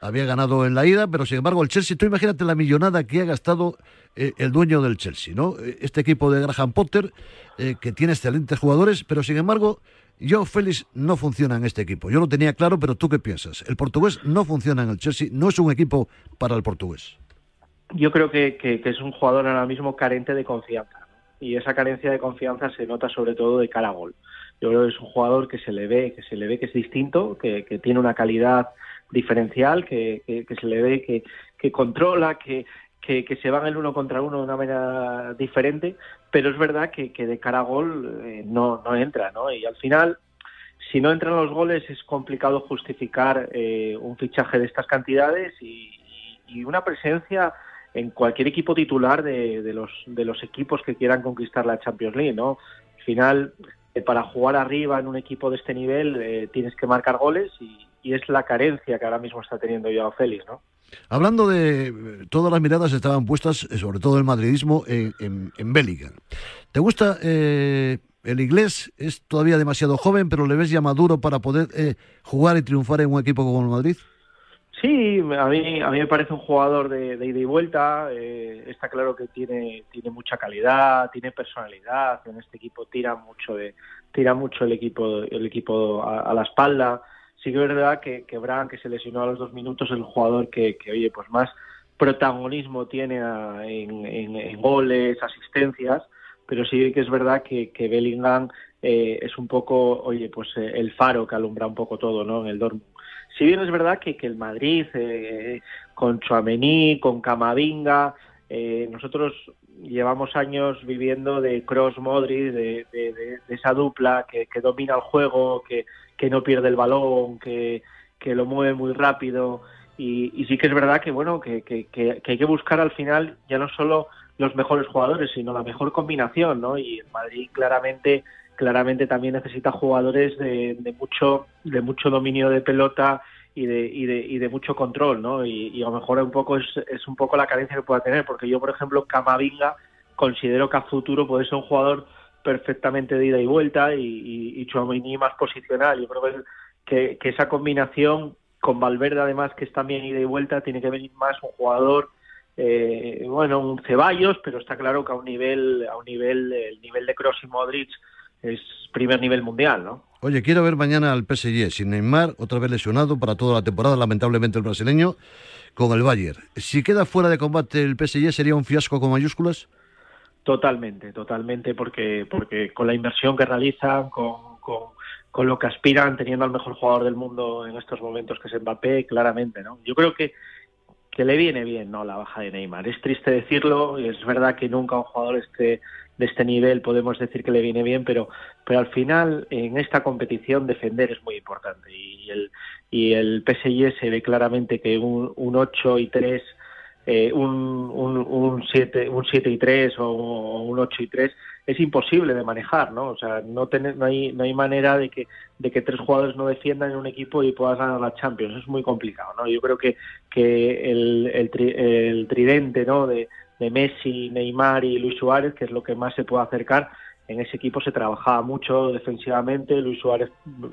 Había ganado en la ida, pero sin embargo el Chelsea, tú imagínate la millonada que ha gastado eh, el dueño del Chelsea, ¿no? Eh, Este equipo de Graham Potter, eh, que tiene excelentes jugadores, pero sin embargo, yo, Félix, no funciona en este equipo. Yo lo tenía claro, pero tú qué piensas? El portugués no funciona en el Chelsea, no es un equipo para el portugués. Yo creo que, que, es un jugador ahora mismo carente de confianza. Y esa carencia de confianza se nota sobre todo de cara a gol. Yo creo que es un jugador que se le ve, que se le ve que es distinto, que, que tiene una calidad diferencial, que, que, se le ve que, que controla, que, que, que, se van el uno contra uno de una manera diferente, pero es verdad que, que de cara a gol eh, no, no entra, ¿no? Y al final, si no entran los goles, es complicado justificar eh, un fichaje de estas cantidades y, y, una presencia en cualquier equipo titular de, de, los, de los equipos que quieran conquistar la Champions League, ¿no? Al final, eh, para jugar arriba en un equipo de este nivel, eh, tienes que marcar goles y, es la carencia que ahora mismo está teniendo Joao Félix, ¿no? Hablando de todas las miradas estaban puestas, eh, sobre todo el madridismo, en, en, en Bellingham. ¿Te gusta eh, el inglés? Es todavía demasiado joven, pero le ves ya maduro para poder jugar y triunfar en un equipo como el Madrid. Sí, a mí, a mí me parece un jugador de, ida y vuelta. Eh, está claro que tiene, tiene mucha calidad, tiene personalidad. En este equipo tira mucho de, tira mucho el equipo, el equipo a, la espalda sí que es verdad que, que Bran, que se lesionó a los dos minutos, es el jugador que, oye, pues más protagonismo tiene en, en, goles, asistencias, pero sí que es verdad que, que Bellingham eh, es un poco, oye, pues eh, el faro que alumbra un poco todo, ¿no? En el Dortmund. Si bien es verdad que, que el Madrid, eh, con Chouameni, con Camavinga, nosotros llevamos años viviendo de Cross Modric, de, esa dupla que, que, domina el juego, que, que no pierde el balón, que, que lo mueve muy rápido. Y, y, sí que es verdad que bueno que, que, que, hay que buscar al final ya no solo los mejores jugadores, sino la mejor combinación, ¿no? Y el Madrid claramente claramente también necesita jugadores de, de mucho de mucho dominio de pelota y de, y de, y de mucho control, ¿no? Y, a lo mejor un poco es, es un poco la carencia que pueda tener, porque yo, por ejemplo, Camavinga considero que a futuro puede ser un jugador perfectamente de ida y vuelta y, y, y más posicional. Yo creo que, que, esa combinación con Valverde, además, que es también ida y vuelta, tiene que venir más un jugador, eh, bueno, un Ceballos, pero está claro que a un nivel, a un nivel, el nivel de Kroos y Modric es primer nivel mundial, ¿no? Oye, quiero ver mañana al PSG sin Neymar, otra vez lesionado para toda la temporada, lamentablemente el brasileño, con el Bayern. Si queda fuera de combate el PSG, ¿sería un fiasco con mayúsculas? Totalmente, totalmente, porque, porque con la inversión que realizan, con, con, con lo que aspiran, teniendo al mejor jugador del mundo en estos momentos, que es Mbappé, claramente, ¿no? Yo creo que, que le viene bien, ¿no? La baja de Neymar. Es triste decirlo, y es verdad que nunca un jugador este de este nivel podemos decir que le viene bien, pero, pero al final en esta competición defender es muy importante y el, y el PSG se ve claramente que un, un 8 y 3, eh, un, un, un, 7, un 7 y 3 o, un 8 y 3 es imposible de manejar, ¿no? O sea, no, tener, no, hay, no hay manera de que, de que tres jugadores no defiendan en un equipo y puedas ganar la Champions, es muy complicado, ¿no? Yo creo que, que el, el, tri, el tridente, ¿no? De, de Messi, Neymar y Luis Suárez, que es lo que más se puede acercar, en ese equipo se trabajaba mucho defensivamente, Luis Suárez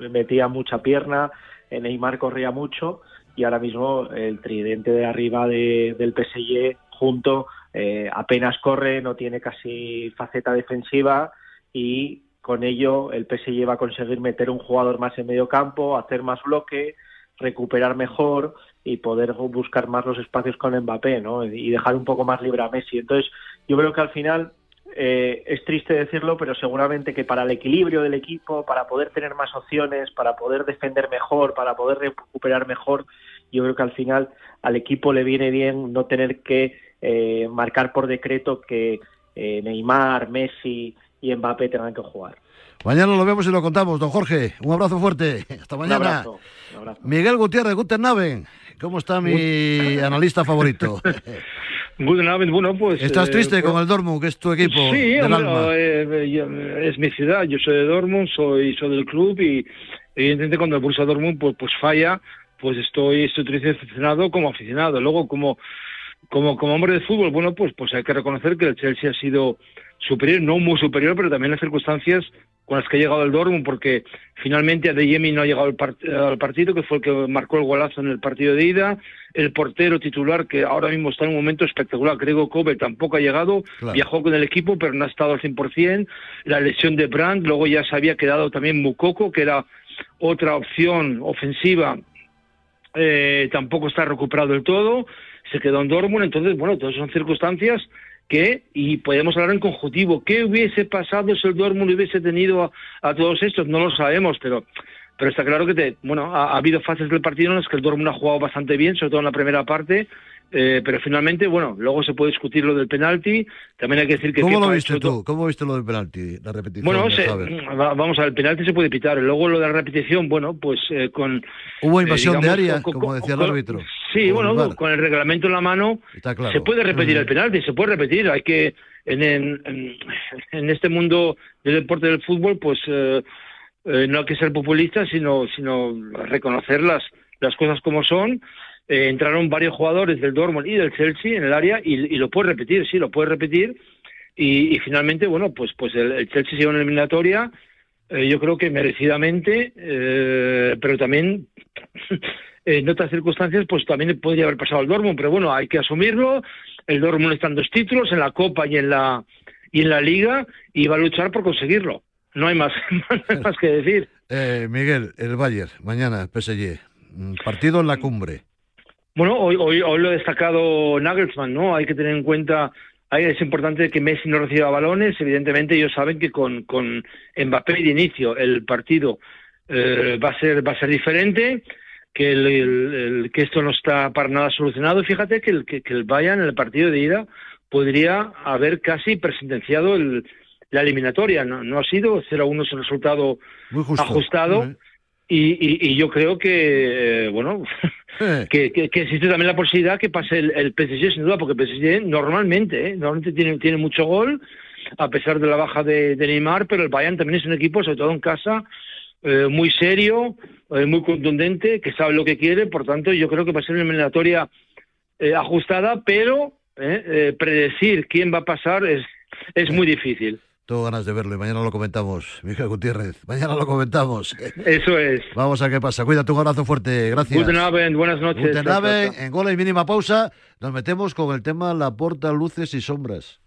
metía mucha pierna, eh, Neymar corría mucho y ahora mismo el tridente de arriba de, del PSG junto eh, apenas corre, no tiene casi faceta defensiva y con ello el PSG va a conseguir meter un jugador más en medio campo, hacer más bloque, recuperar mejor y poder buscar más los espacios con Mbappé, ¿no? Y dejar un poco más libre a Messi. Entonces, yo creo que al final eh, es triste decirlo, pero seguramente que para el equilibrio del equipo, para poder tener más opciones, para poder defender mejor, para poder recuperar mejor, yo creo que al final al equipo le viene bien no tener que eh, marcar por decreto que eh, Neymar, Messi y Mbappé tengan que jugar. Mañana lo vemos y lo contamos. Don Jorge, un abrazo fuerte. Hasta mañana. Un abrazo, un abrazo. Miguel Gutiérrez, Guten Abend. ¿Cómo está mi analista favorito? Guten Abend, bueno, pues... ¿Estás eh, triste pues- con el Dortmund, que es tu equipo Sí, del hombre, alma? eh, yo- es mi ciudad, yo soy de Dortmund, soy, soy del club y evidentemente cuando el Borussia Dortmund pues, pues falla, pues estoy, estoy triste y decepcionado como aficionado. Luego, como, como, como hombre de fútbol, bueno, pues, pues hay que reconocer que el Chelsea ha sido superior, no muy superior, pero también las circunstancias con las que ha llegado el Dortmund, porque finalmente Adeyemi no ha llegado al, part- al partido, que fue el que marcó el golazo en el partido de ida, el portero titular, que ahora mismo está en un momento espectacular, Grego Kobe, tampoco ha llegado, Claro. viajó con el equipo, pero no ha estado al 100%, la lesión de Brandt, luego ya se había quedado también Mukoko, que era otra opción ofensiva, eh, tampoco está recuperado del todo, se quedó en Dortmund, entonces, bueno, todas son circunstancias que, y podemos hablar en conjuntivo, ¿qué hubiese pasado si el Dortmund hubiese tenido a, a todos estos? No lo sabemos, pero pero está claro que te, bueno, ha, ha habido fases del partido en las que el Dortmund ha jugado bastante bien, sobre todo en la primera parte, eh, pero finalmente, bueno, luego se puede discutir lo del penalti, también hay que decir que... ¿Cómo lo viste tú? ¿Cómo viste lo del penalti, la repetición? Bueno, se- va- vamos a ver, el penalti se puede pitar. Luego lo de la repetición, bueno, pues eh, con... Hubo eh, invasión de área, con- como decía el árbitro. Sí, bueno, el con el reglamento en la mano claro. se puede repetir el penalti, se puede repetir. Hay que, en, en, en- este mundo del deporte del fútbol, pues eh, eh, no hay que ser populista, sino, sino reconocer las, las cosas como son. Eh, entraron varios jugadores del Dortmund y del Chelsea en el área y, y lo puede repetir, sí, lo puede repetir. Y, y finalmente, bueno, pues, pues el, el Chelsea se lleva una eliminatoria, eh, yo creo que merecidamente, eh, pero también en otras circunstancias, pues también podría haber pasado al Dortmund, pero bueno, hay que asumirlo. El Dortmund está en dos títulos, en la Copa y en la y en la Liga, y va a luchar por conseguirlo. No hay más, no hay más que decir. Eh, Miguel, el Bayern, mañana, PSG. Mm, Partido en la cumbre. Bueno, hoy, hoy, hoy lo ha destacado Nagelsmann, ¿no? Hay que tener en cuenta, ahí es importante que Messi no reciba balones. Evidentemente, ellos saben que con, con Mbappé de inicio el partido eh, va a ser va a ser diferente, que el, el- el- que esto no está para nada solucionado. Fíjate que el que, que el Bayern en el partido de ida podría haber casi presentenciado el, la eliminatoria. No, no ha sido 0-1 es el resultado justo. ajustado. Y, y- y yo creo que, eh, bueno, que, que- que existe también la posibilidad que pase el, el PSG, sin duda, porque el PSG normalmente, ¿eh? normalmente tiene, tiene mucho gol, a pesar de la baja de, de Neymar, pero el Bayern también es un equipo, sobre todo en casa, eh, muy serio, eh, muy contundente, que sabe lo que quiere, por tanto, yo creo que va a ser una eliminatoria eh, ajustada, pero eh, eh, predecir quién va a pasar es, es muy difícil. Tengo ganas de verlo y mañana lo comentamos. Miguel Gutiérrez, mañana lo comentamos. Eso es. Vamos a qué pasa. Cuídate, un abrazo fuerte. Gracias. Guten Abend, buenas noches. Guten Abend. En gola y mínima pausa nos metemos con el tema La Porta, Luces y Sombras.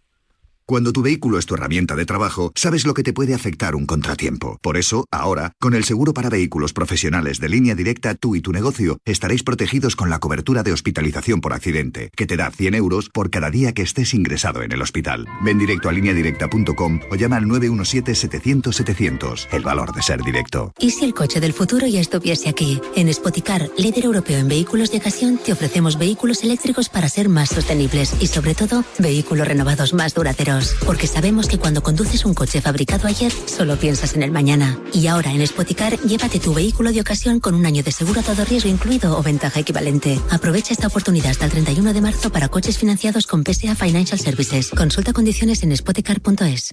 Cuando tu vehículo es tu herramienta de trabajo, sabes lo que te puede afectar un contratiempo. Por eso, ahora, con el seguro para vehículos profesionales de línea directa, tú y tu negocio estaréis protegidos con la cobertura de hospitalización por accidente, que te da 100 euros por cada día que estés ingresado en el hospital. Ven directo a lineadirecta.com o llama al 917-700-700. El valor de ser directo. ¿Y si el coche del futuro ya estuviese aquí? En Spoticar, líder europeo en vehículos de ocasión, te ofrecemos vehículos eléctricos para ser más sostenibles y, sobre todo, vehículos renovados más duraderos. Porque sabemos que cuando conduces un coche fabricado ayer, solo piensas en el mañana. Y ahora en Spoticar, llévate tu vehículo de ocasión con un año de seguro a todo riesgo incluido o ventaja equivalente. Aprovecha esta oportunidad hasta el 31 de marzo para coches financiados con PSA Financial Services. Consulta condiciones en spoticar.es.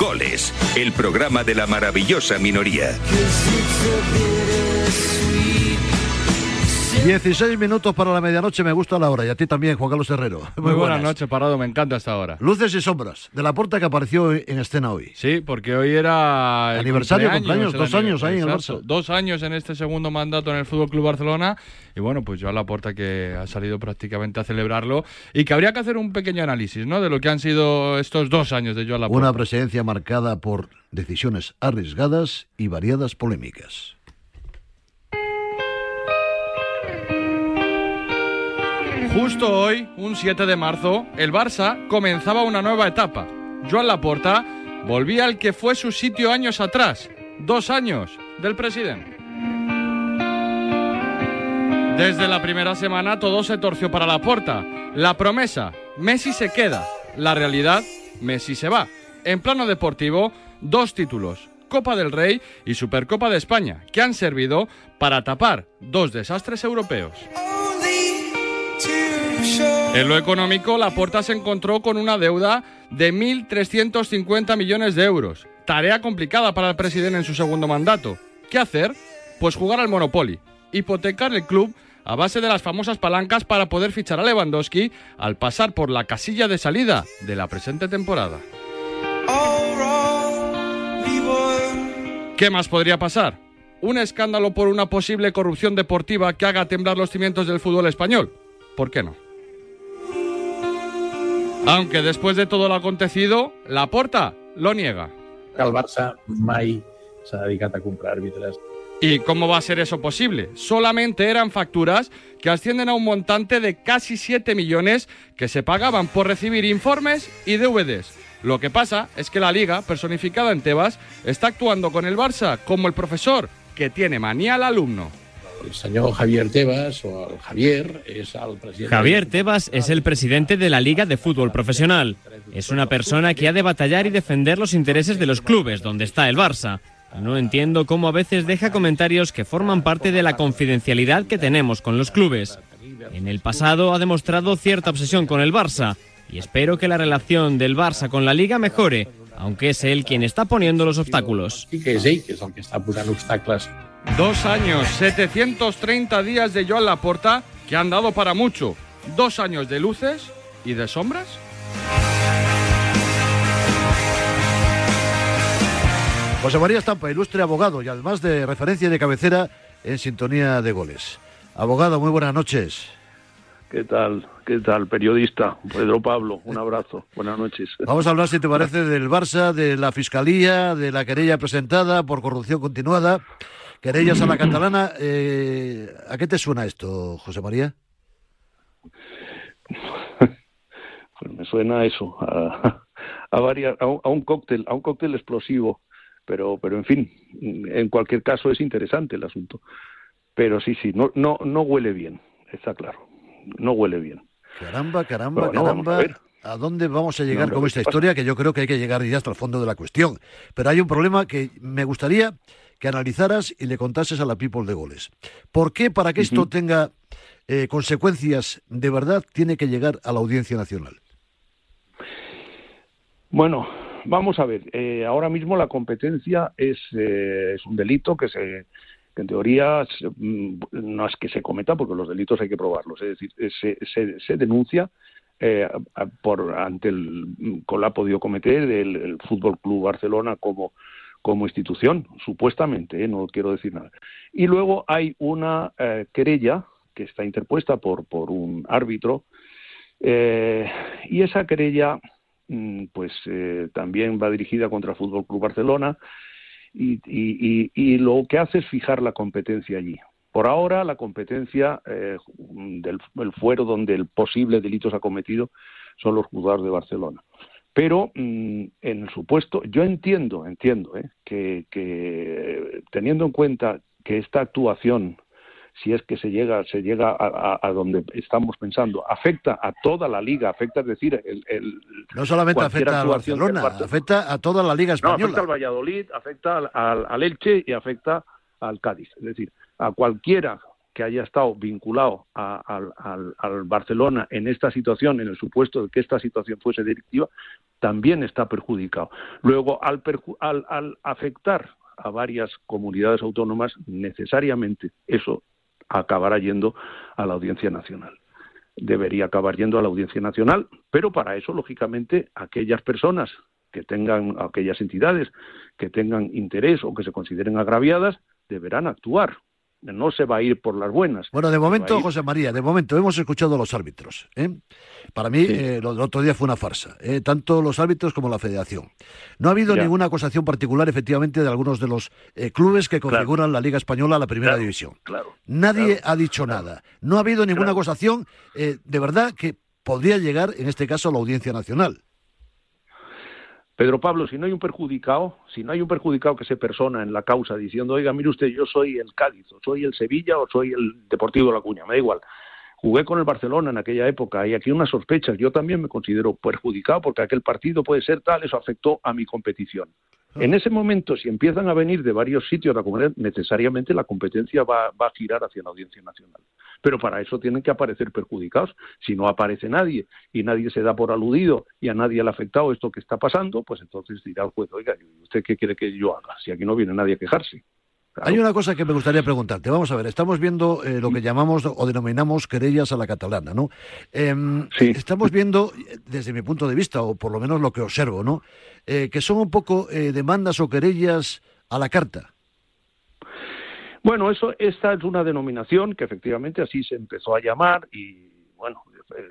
Goles, el programa de la maravillosa minoría. 16 minutos para la medianoche, me gusta la hora. Y a ti también, Juan Carlos Herrero. Muy, buenas noches, Parado, me encanta esta hora. Luces y sombras, de la puerta que apareció en escena hoy. Sí, porque hoy era... el Aniversario, cumpleaños, dos años ahí en el Barça. Dos años en este segundo mandato en el Fútbol Club Barcelona. Y bueno, pues yo a la puerta que ha salido prácticamente a celebrarlo. Y que habría que hacer un pequeño análisis, ¿no? De lo que han sido estos dos años de Joan Laporta. Una presidencia marcada por decisiones arriesgadas y variadas polémicas. Justo hoy, un 7 de marzo, el Barça comenzaba una nueva etapa. Joan Laporta volvía al que fue su sitio años atrás, dos años del presidente. Desde la primera semana todo se torció para Laporta. La promesa, Messi se queda. La realidad, Messi se va. En plano deportivo, dos títulos, Copa del Rey y Supercopa de España, que han servido para tapar dos desastres europeos. En lo económico, Laporta se encontró con una deuda de 1.350 millones de euros. Tarea complicada para el presidente en su segundo mandato. ¿Qué hacer? Pues jugar al Monopoly, hipotecar el club a base de las famosas palancas para poder fichar a Lewandowski al pasar por la casilla de salida de la presente temporada. ¿Qué más podría pasar? Un escándalo por una posible corrupción deportiva que haga temblar los cimientos del fútbol español. ¿Por qué no? Aunque después de todo lo acontecido, Laporta lo niega. El Barça mai s'ha dedicat a comprar àrbitres. ¿Y cómo va a ser eso posible? Solamente eran facturas que ascienden a un montante de casi 7 millones que se pagaban por recibir informes y DVDs. Lo que pasa es que la liga, personificada en Tebas, está actuando con el Barça como el profesor que tiene manía al alumno. El senyor Javier Tebas, o el Javier, és el president... Javier Tebas es el presidente de la Liga de Fútbol Profesional. Es una persona que ha de batallar y defender los intereses de los clubes donde está el Barça. No entiendo cómo a veces deja comentarios que forman parte de la confidencialidad que tenemos con los clubes. En el pasado ha demostrado cierta obsesión con el Barça y espero que la relación del Barça con la Liga mejore, aunque es él quien está poniendo los obstáculos. Sí que que el posant obstacles. Dos años, 730 días de Joan Laporta que han dado para mucho. Dos años de luces y de sombras. José María Estampa, ilustre abogado y además de referencia y de cabecera en sintonía de goles. Abogado, muy buenas noches. ¿Qué tal? ¿Qué tal, periodista? Pedro Pablo, un abrazo. Buenas noches. Vamos a hablar, si te parece, del Barça, de la Fiscalía, de la querella presentada por corrupción continuada, querellas a la catalana. Eh, ¿A qué te suena esto, José María? Pues me suena a eso, a, a, varias, a, un, a un cóctel, a un cóctel explosivo. Pero, pero en fin, en cualquier caso es interesante el asunto. Pero sí, sí, no, no, no huele bien, está claro. No huele bien. Caramba, caramba, caramba. ¿A dónde vamos a llegar No, con esta historia? Que yo creo que hay que llegar ya hasta el fondo de la cuestión. Pero hay un problema que me gustaría que analizaras y le contases a la people de goles. ¿Por qué, para que esto tenga eh, consecuencias de verdad, tiene que llegar a la Audiencia Nacional? Bueno, vamos a ver. eh, ahora mismo la competencia es, eh, es un delito que se que en teoría mm, no es que se cometa porque los delitos hay que probarlos. Es decir, se, se, se denuncia eh, por ante el ha podido cometer el, el Fútbol Club Barcelona como como institución, supuestamente, ¿eh? no quiero decir nada. Y luego hay una eh, querella que está interpuesta por, por un árbitro eh, y esa querella mm, pues eh, también va dirigida contra el Fútbol Club Barcelona y, lo que hace es fijar la competencia allí. Por ahora, la competencia eh, del el fuero donde el posible delito se ha cometido son los juzgados de Barcelona. Pero mm, en el supuesto, yo entiendo, entiendo, ¿eh? que, que teniendo en cuenta que esta actuación si es que se llega, se llega a, donde estamos pensando, afecta a toda la liga, afecta, es decir, el, no solamente afecta a Barcelona, afecta a toda la liga española. No, afecta al Valladolid, afecta al, al, Elche y afecta al Cádiz, es decir, a cualquiera que haya estado vinculado al, al, Barcelona en esta situación, en el supuesto de que esta situación fuese directiva, también está perjudicado. Luego, al, al, al afectar a varias comunidades autónomas, necesariamente eso acabará yendo a la Audiencia Nacional. Debería acabar yendo a la Audiencia Nacional, pero para eso, lógicamente, aquellas personas que tengan, aquellas entidades que tengan interés o que se consideren agraviadas, deberán actuar no se va a ir por las buenas. Bueno, de momento, José María, de momento hemos escuchado a los árbitros. ¿eh? Para mí, eh, el otro día fue una farsa, ¿eh? tanto los árbitros como la federación. No ha habido ninguna acusación particular, efectivamente, de algunos de los clubes que configuran la Liga Española a la Primera División. Claro, Nadie ha dicho nada. No ha habido ninguna acusación, de verdad, que podría llegar, en este caso, a la Audiencia Nacional. Pedro Pablo, si no hay un perjudicado, si no hay un perjudicado que se persona en la causa diciendo, oiga, mire usted, yo soy el Cádiz, o soy el Sevilla, o soy el Deportivo de La Cuña, me da igual. Jugué con el Barcelona en aquella época y aquí unas sospechas. Yo también me considero perjudicado porque aquel partido puede ser tal, eso afectó a mi competición. Ah. En ese momento, si empiezan a venir de varios sitios a comunidad, necesariamente la competencia va, a girar hacia la Audiencia Nacional. Pero para eso tienen que aparecer perjudicados. Si no aparece nadie y nadie se da por aludido y a nadie le ha afectado esto que está pasando, pues entonces dirá el juez, oiga, ¿usted qué quiere que yo haga? Si aquí no viene nadie a quejarse. Hay una cosa que me gustaría preguntarte. Vamos a ver, estamos viendo eh, lo que llamamos o denominamos querellas a la catalana, ¿no? Em, estamos viendo, desde mi punto de vista, o por lo menos lo que observo, ¿no? Eh, que son un poco eh, demandas o querellas a la carta. Bueno, eso, esta es una denominación que efectivamente así se empezó a llamar y, bueno,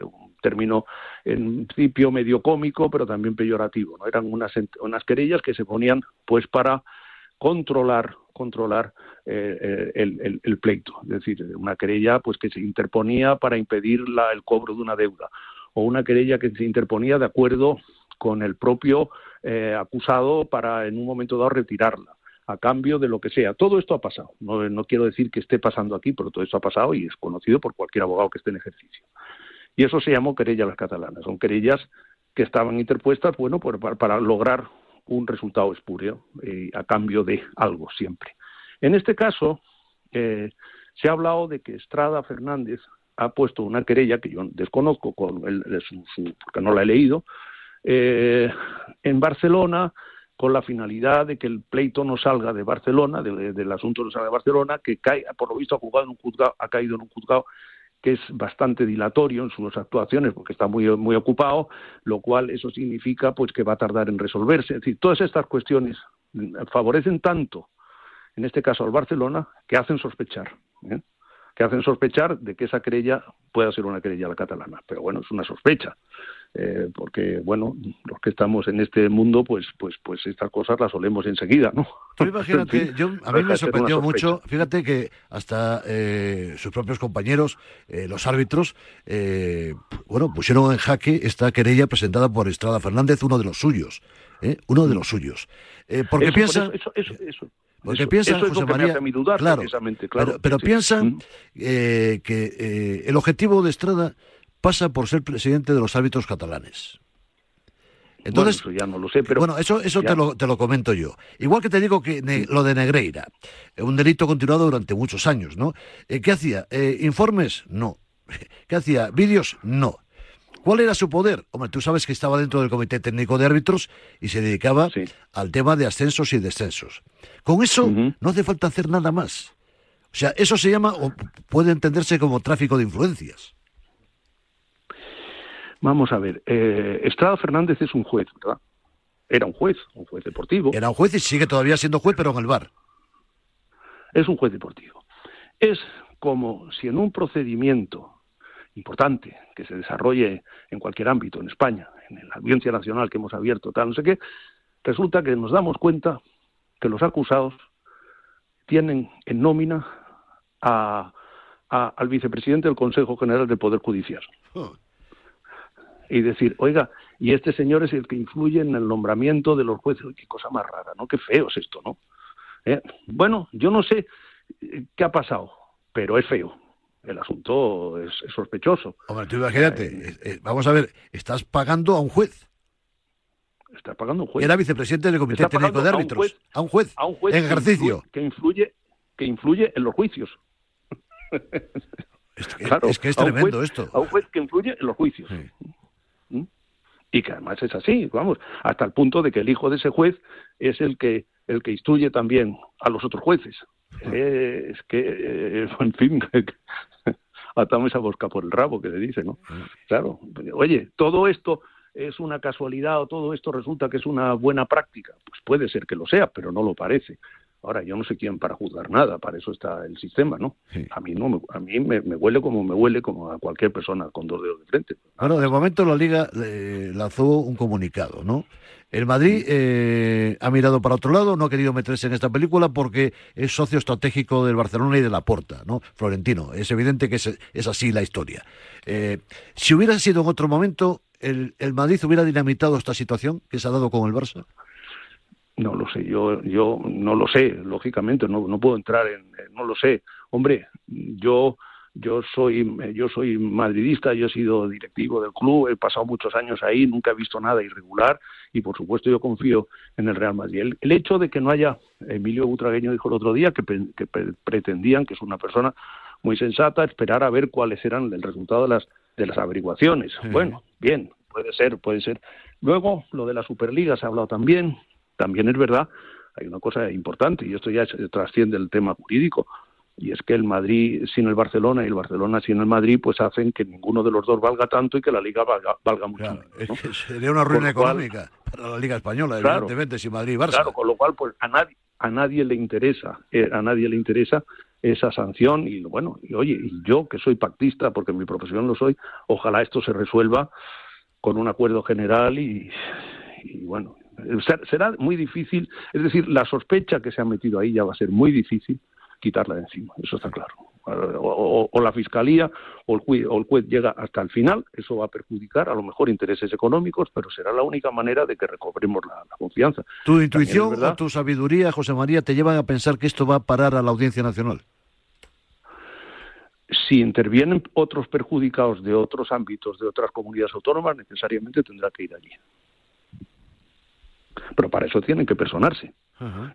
un término en principio medio cómico, pero también peyorativo, ¿no? Eran unas, unas querellas que se ponían, pues, para controlar controlar eh, eh, el, pleito, es decir, una querella pues que se interponía para impedir la, el cobro de una deuda o una querella que se interponía de acuerdo con el propio eh, acusado para en un momento dado retirarla a cambio de lo que sea. Todo esto ha pasado. No, quiero decir que esté pasando aquí, pero todo esto ha pasado y es conocido por cualquier abogado que esté en ejercicio. Y eso se llamó querella las catalanas. Son querellas que estaban interpuestas, bueno, para lograr un resultado espurio eh, a cambio de algo siempre. En este caso, eh, se ha hablado de que Estrada Fernández ha puesto una querella que yo desconozco con el, porque no la he leído eh, en Barcelona con la finalidad de que el pleito no salga de Barcelona, del asunto no salga de Barcelona, que cae, por lo visto ha jugado en un juzgado, ha caído en un juzgado que es bastante dilatorio en sus actuaciones porque está muy, muy ocupado, lo cual eso significa pues que va a tardar en resolverse. Es decir, todas estas cuestiones favorecen tanto, en este caso al Barcelona, que hacen sospechar. ¿eh? que hacen sospechar de que esa querella pueda ser una querella la catalana. Pero bueno, es una sospecha. Eh, porque bueno, los que estamos en este mundo, pues, pues, pues estas cosas las solemos enseguida, ¿no? imagínate, yo, a mí me sorprendió mucho, fíjate que hasta eh, sus propios compañeros, eh, los árbitros, bueno, pusieron en jaque esta querella presentada por Estrada Fernández, uno de los suyos, uno de los suyos, porque piensan, porque piensan, José María, claro, claro, pero, piensan que el objetivo de Estrada pasa por ser presidente de los árbitros catalanes. Entonces, bueno, eso ya no lo sé, pero... Bueno, eso, eso te, lo, te lo comento yo. Igual que te digo que lo de Negreira, eh, un delito continuado durante muchos años, ¿no? Eh, ¿Qué hacía? Eh, ¿Informes? No. ¿Qué hacía? ¿Vídeos? No. ¿Cuál era su poder? Hombre, tú sabes que estaba dentro del Comité Técnico de Árbitros y se dedicaba al tema de ascensos y descensos. Con eso no hace falta hacer nada más. O sea, eso se llama, o puede entenderse como tráfico de influencias. Vamos a ver, eh, Estrada Fernández es un juez, ¿verdad? Era un juez, un juez deportivo. Era un juez y sigue todavía siendo juez, pero en el bar. Es un juez deportivo. Es como si en un procedimiento importante que se desarrolle en cualquier ámbito, en España, en la audiencia nacional que hemos abierto, tal, no sé qué, resulta que nos damos cuenta que los acusados tienen en nómina al vicepresidente del Consejo General del Poder Judicial. Y decir, oiga, y este señor es el que influye en el nombramiento de los jueces. Qué cosa más rara, ¿no? Qué feo es esto, ¿no? Eh, bueno, yo no sé eh, qué ha pasado, pero es feo. El asunto es, es sospechoso. Hombre, tú imagínate, eh, eh, vamos a ver, estás pagando a un juez. Estás pagando a un juez. Era vicepresidente del Comité Técnico de Árbitros. juez- A un juez. a un juez en que ejercicio. Que influye, que influye en los juicios. Claro, es que es a un tremendo juez- esto. A un juez que influye en los juicios. ¿Mm? Y que además es así, vamos, hasta el punto de que el hijo de ese juez es el que el que instruye también a los otros jueces. Eh, es que, eh, en fin, atamos esa bosca por el rabo que se dice, ¿no? Claro, oye, todo esto es una casualidad o todo esto resulta que es una buena práctica. Pues puede ser que lo sea, pero no lo parece. Ahora, yo no sé quién para juzgar nada, para eso está el sistema, ¿no? A mí no, a mí me, me huele como me huele como a cualquier persona con dos dedos de frente. Bueno, de momento la Liga eh, lanzó un comunicado, ¿no? El Madrid eh, ha mirado para otro lado, no ha querido meterse en esta película porque es socio estratégico del Barcelona y de la Porta, ¿no? Florentino. Es evidente que es, es así la historia. Eh, si hubiera sido en otro momento, el, el Madrid hubiera dinamitado esta situación que se ha dado con el Barça. No lo sé, yo, yo no lo sé, lógicamente, no, no puedo entrar en, no lo sé. Hombre, yo, yo soy, yo soy madridista, yo he sido directivo del club, he pasado muchos años ahí, nunca he visto nada irregular y por supuesto yo confío en el Real Madrid. El, el hecho de que no haya, Emilio Butragueño dijo el otro día que, pretendían, que es una persona muy sensata, esperar a ver cuáles eran el resultado de las, de las averiguaciones. Bueno, bien, puede ser, puede ser. Luego, lo de la Superliga se ha hablado también, también es verdad, hay una cosa importante, y esto ya trasciende el tema jurídico, y es que el Madrid sin el Barcelona y el Barcelona sin el Madrid, pues hacen que ninguno de los dos valga tanto y que la liga valga, valga mucho menos. ¿no? Es que sería una ruina cual- económica para la Liga Española, Claro. evidentemente, si Madrid y Barça. Claro, con lo cual, pues a nadie, a nadie le interesa, eh, a nadie le interesa esa sanción y bueno, y oye, y yo que soy pactista, porque en mi profesión lo soy, ojalá esto se resuelva con un acuerdo general y, y bueno, será muy difícil, es decir, la sospecha que se ha metido ahí ya va a ser muy difícil quitarla de encima, eso está claro. O, o- o la fiscalía o el, juez, o el juez llega hasta el final, eso va a perjudicar a lo mejor intereses económicos, pero será la única manera de que recobremos la, la confianza. ¿Tu intuición o tu sabiduría, José María, te llevan a pensar que esto va a parar a la Audiencia Nacional? si intervienen otros perjudicados de otros ámbitos, de otras comunidades autónomas, necesariamente tendrá que ir allí. Pero para eso tienen que personarse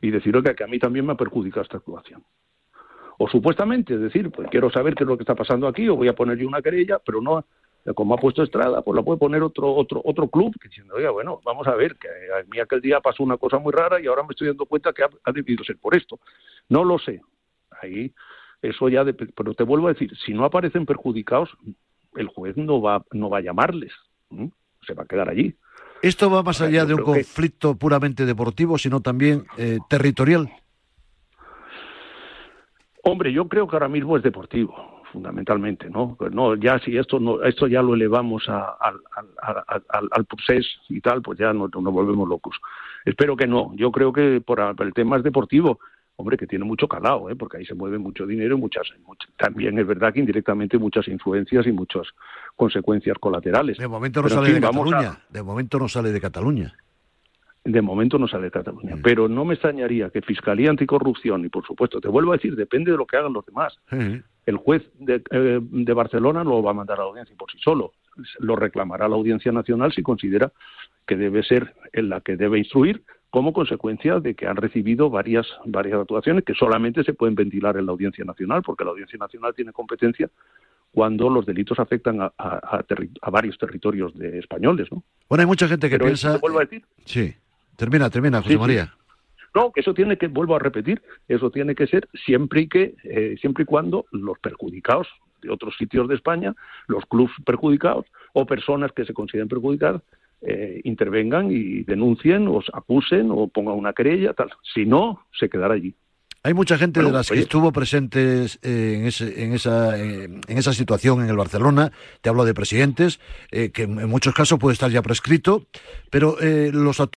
y decir, oiga, que a mí también me ha perjudicado esta actuación. O supuestamente, es decir, pues quiero saber qué es lo que está pasando aquí, o voy a poner yo una querella, pero no, como ha puesto Estrada, pues la puede poner otro otro otro club, que diciendo, oiga, bueno, vamos a ver, que a mí aquel día pasó una cosa muy rara y ahora me estoy dando cuenta que ha, ha debido ser por esto. No lo sé. Ahí, eso ya, dep- pero te vuelvo a decir, si no aparecen perjudicados, el juez no va, no va a llamarles, se va a quedar allí. ¿Esto va más allá de un conflicto puramente deportivo, sino también eh, territorial? Hombre, yo creo que ahora mismo es deportivo, fundamentalmente, ¿no? No, ya si esto no, esto ya lo elevamos a- al, al, al, al- al procés y tal, pues ya nos, nos volvemos locos. Espero que no. Yo creo que por, el tema es deportivo, hombre, que tiene mucho calado, ¿eh? Porque ahí se mueve mucho dinero y muchas, muchas- también es verdad que indirectamente muchas influencias y muchas consecuencias colaterales. De momento no Pero, en sale fin, de a- Cataluña. De momento no sale de Cataluña. de momento no sale de Cataluña. Pero no me extrañaría que Fiscalía Anticorrupción, y por supuesto, te vuelvo a decir, depende de lo que hagan los demás. El juez de, eh, de Barcelona no lo va a mandar a la audiencia por sí solo. Lo reclamará la Audiencia Nacional si considera que debe ser en la que debe instruir como consecuencia de que han recibido varias, varias actuaciones que solamente se pueden ventilar en la Audiencia Nacional, porque la Audiencia Nacional tiene competencia cuando los delitos afectan a, a- a varios territorios de españoles. ¿no? Bueno, hay mucha gente que Pero piensa... vuelvo a decir, Sí. Termina, termina, José Sí, sí. María. No, que eso tiene que, vuelvo a repetir, eso tiene que ser siempre y que, eh, siempre y cuando los perjudicados de otros sitios de España, los clubes perjudicados o personas que se consideren perjudicadas, eh, intervengan y denuncien o acusen o pongan una querella, tal. Si no, se quedará allí. Hay mucha gente de las que estuvo presentes eh, en, ese- en, esa, eh, en esa situación en el Barcelona, te hablo de presidentes, eh, que en muchos casos puede estar ya prescrito, pero eh, los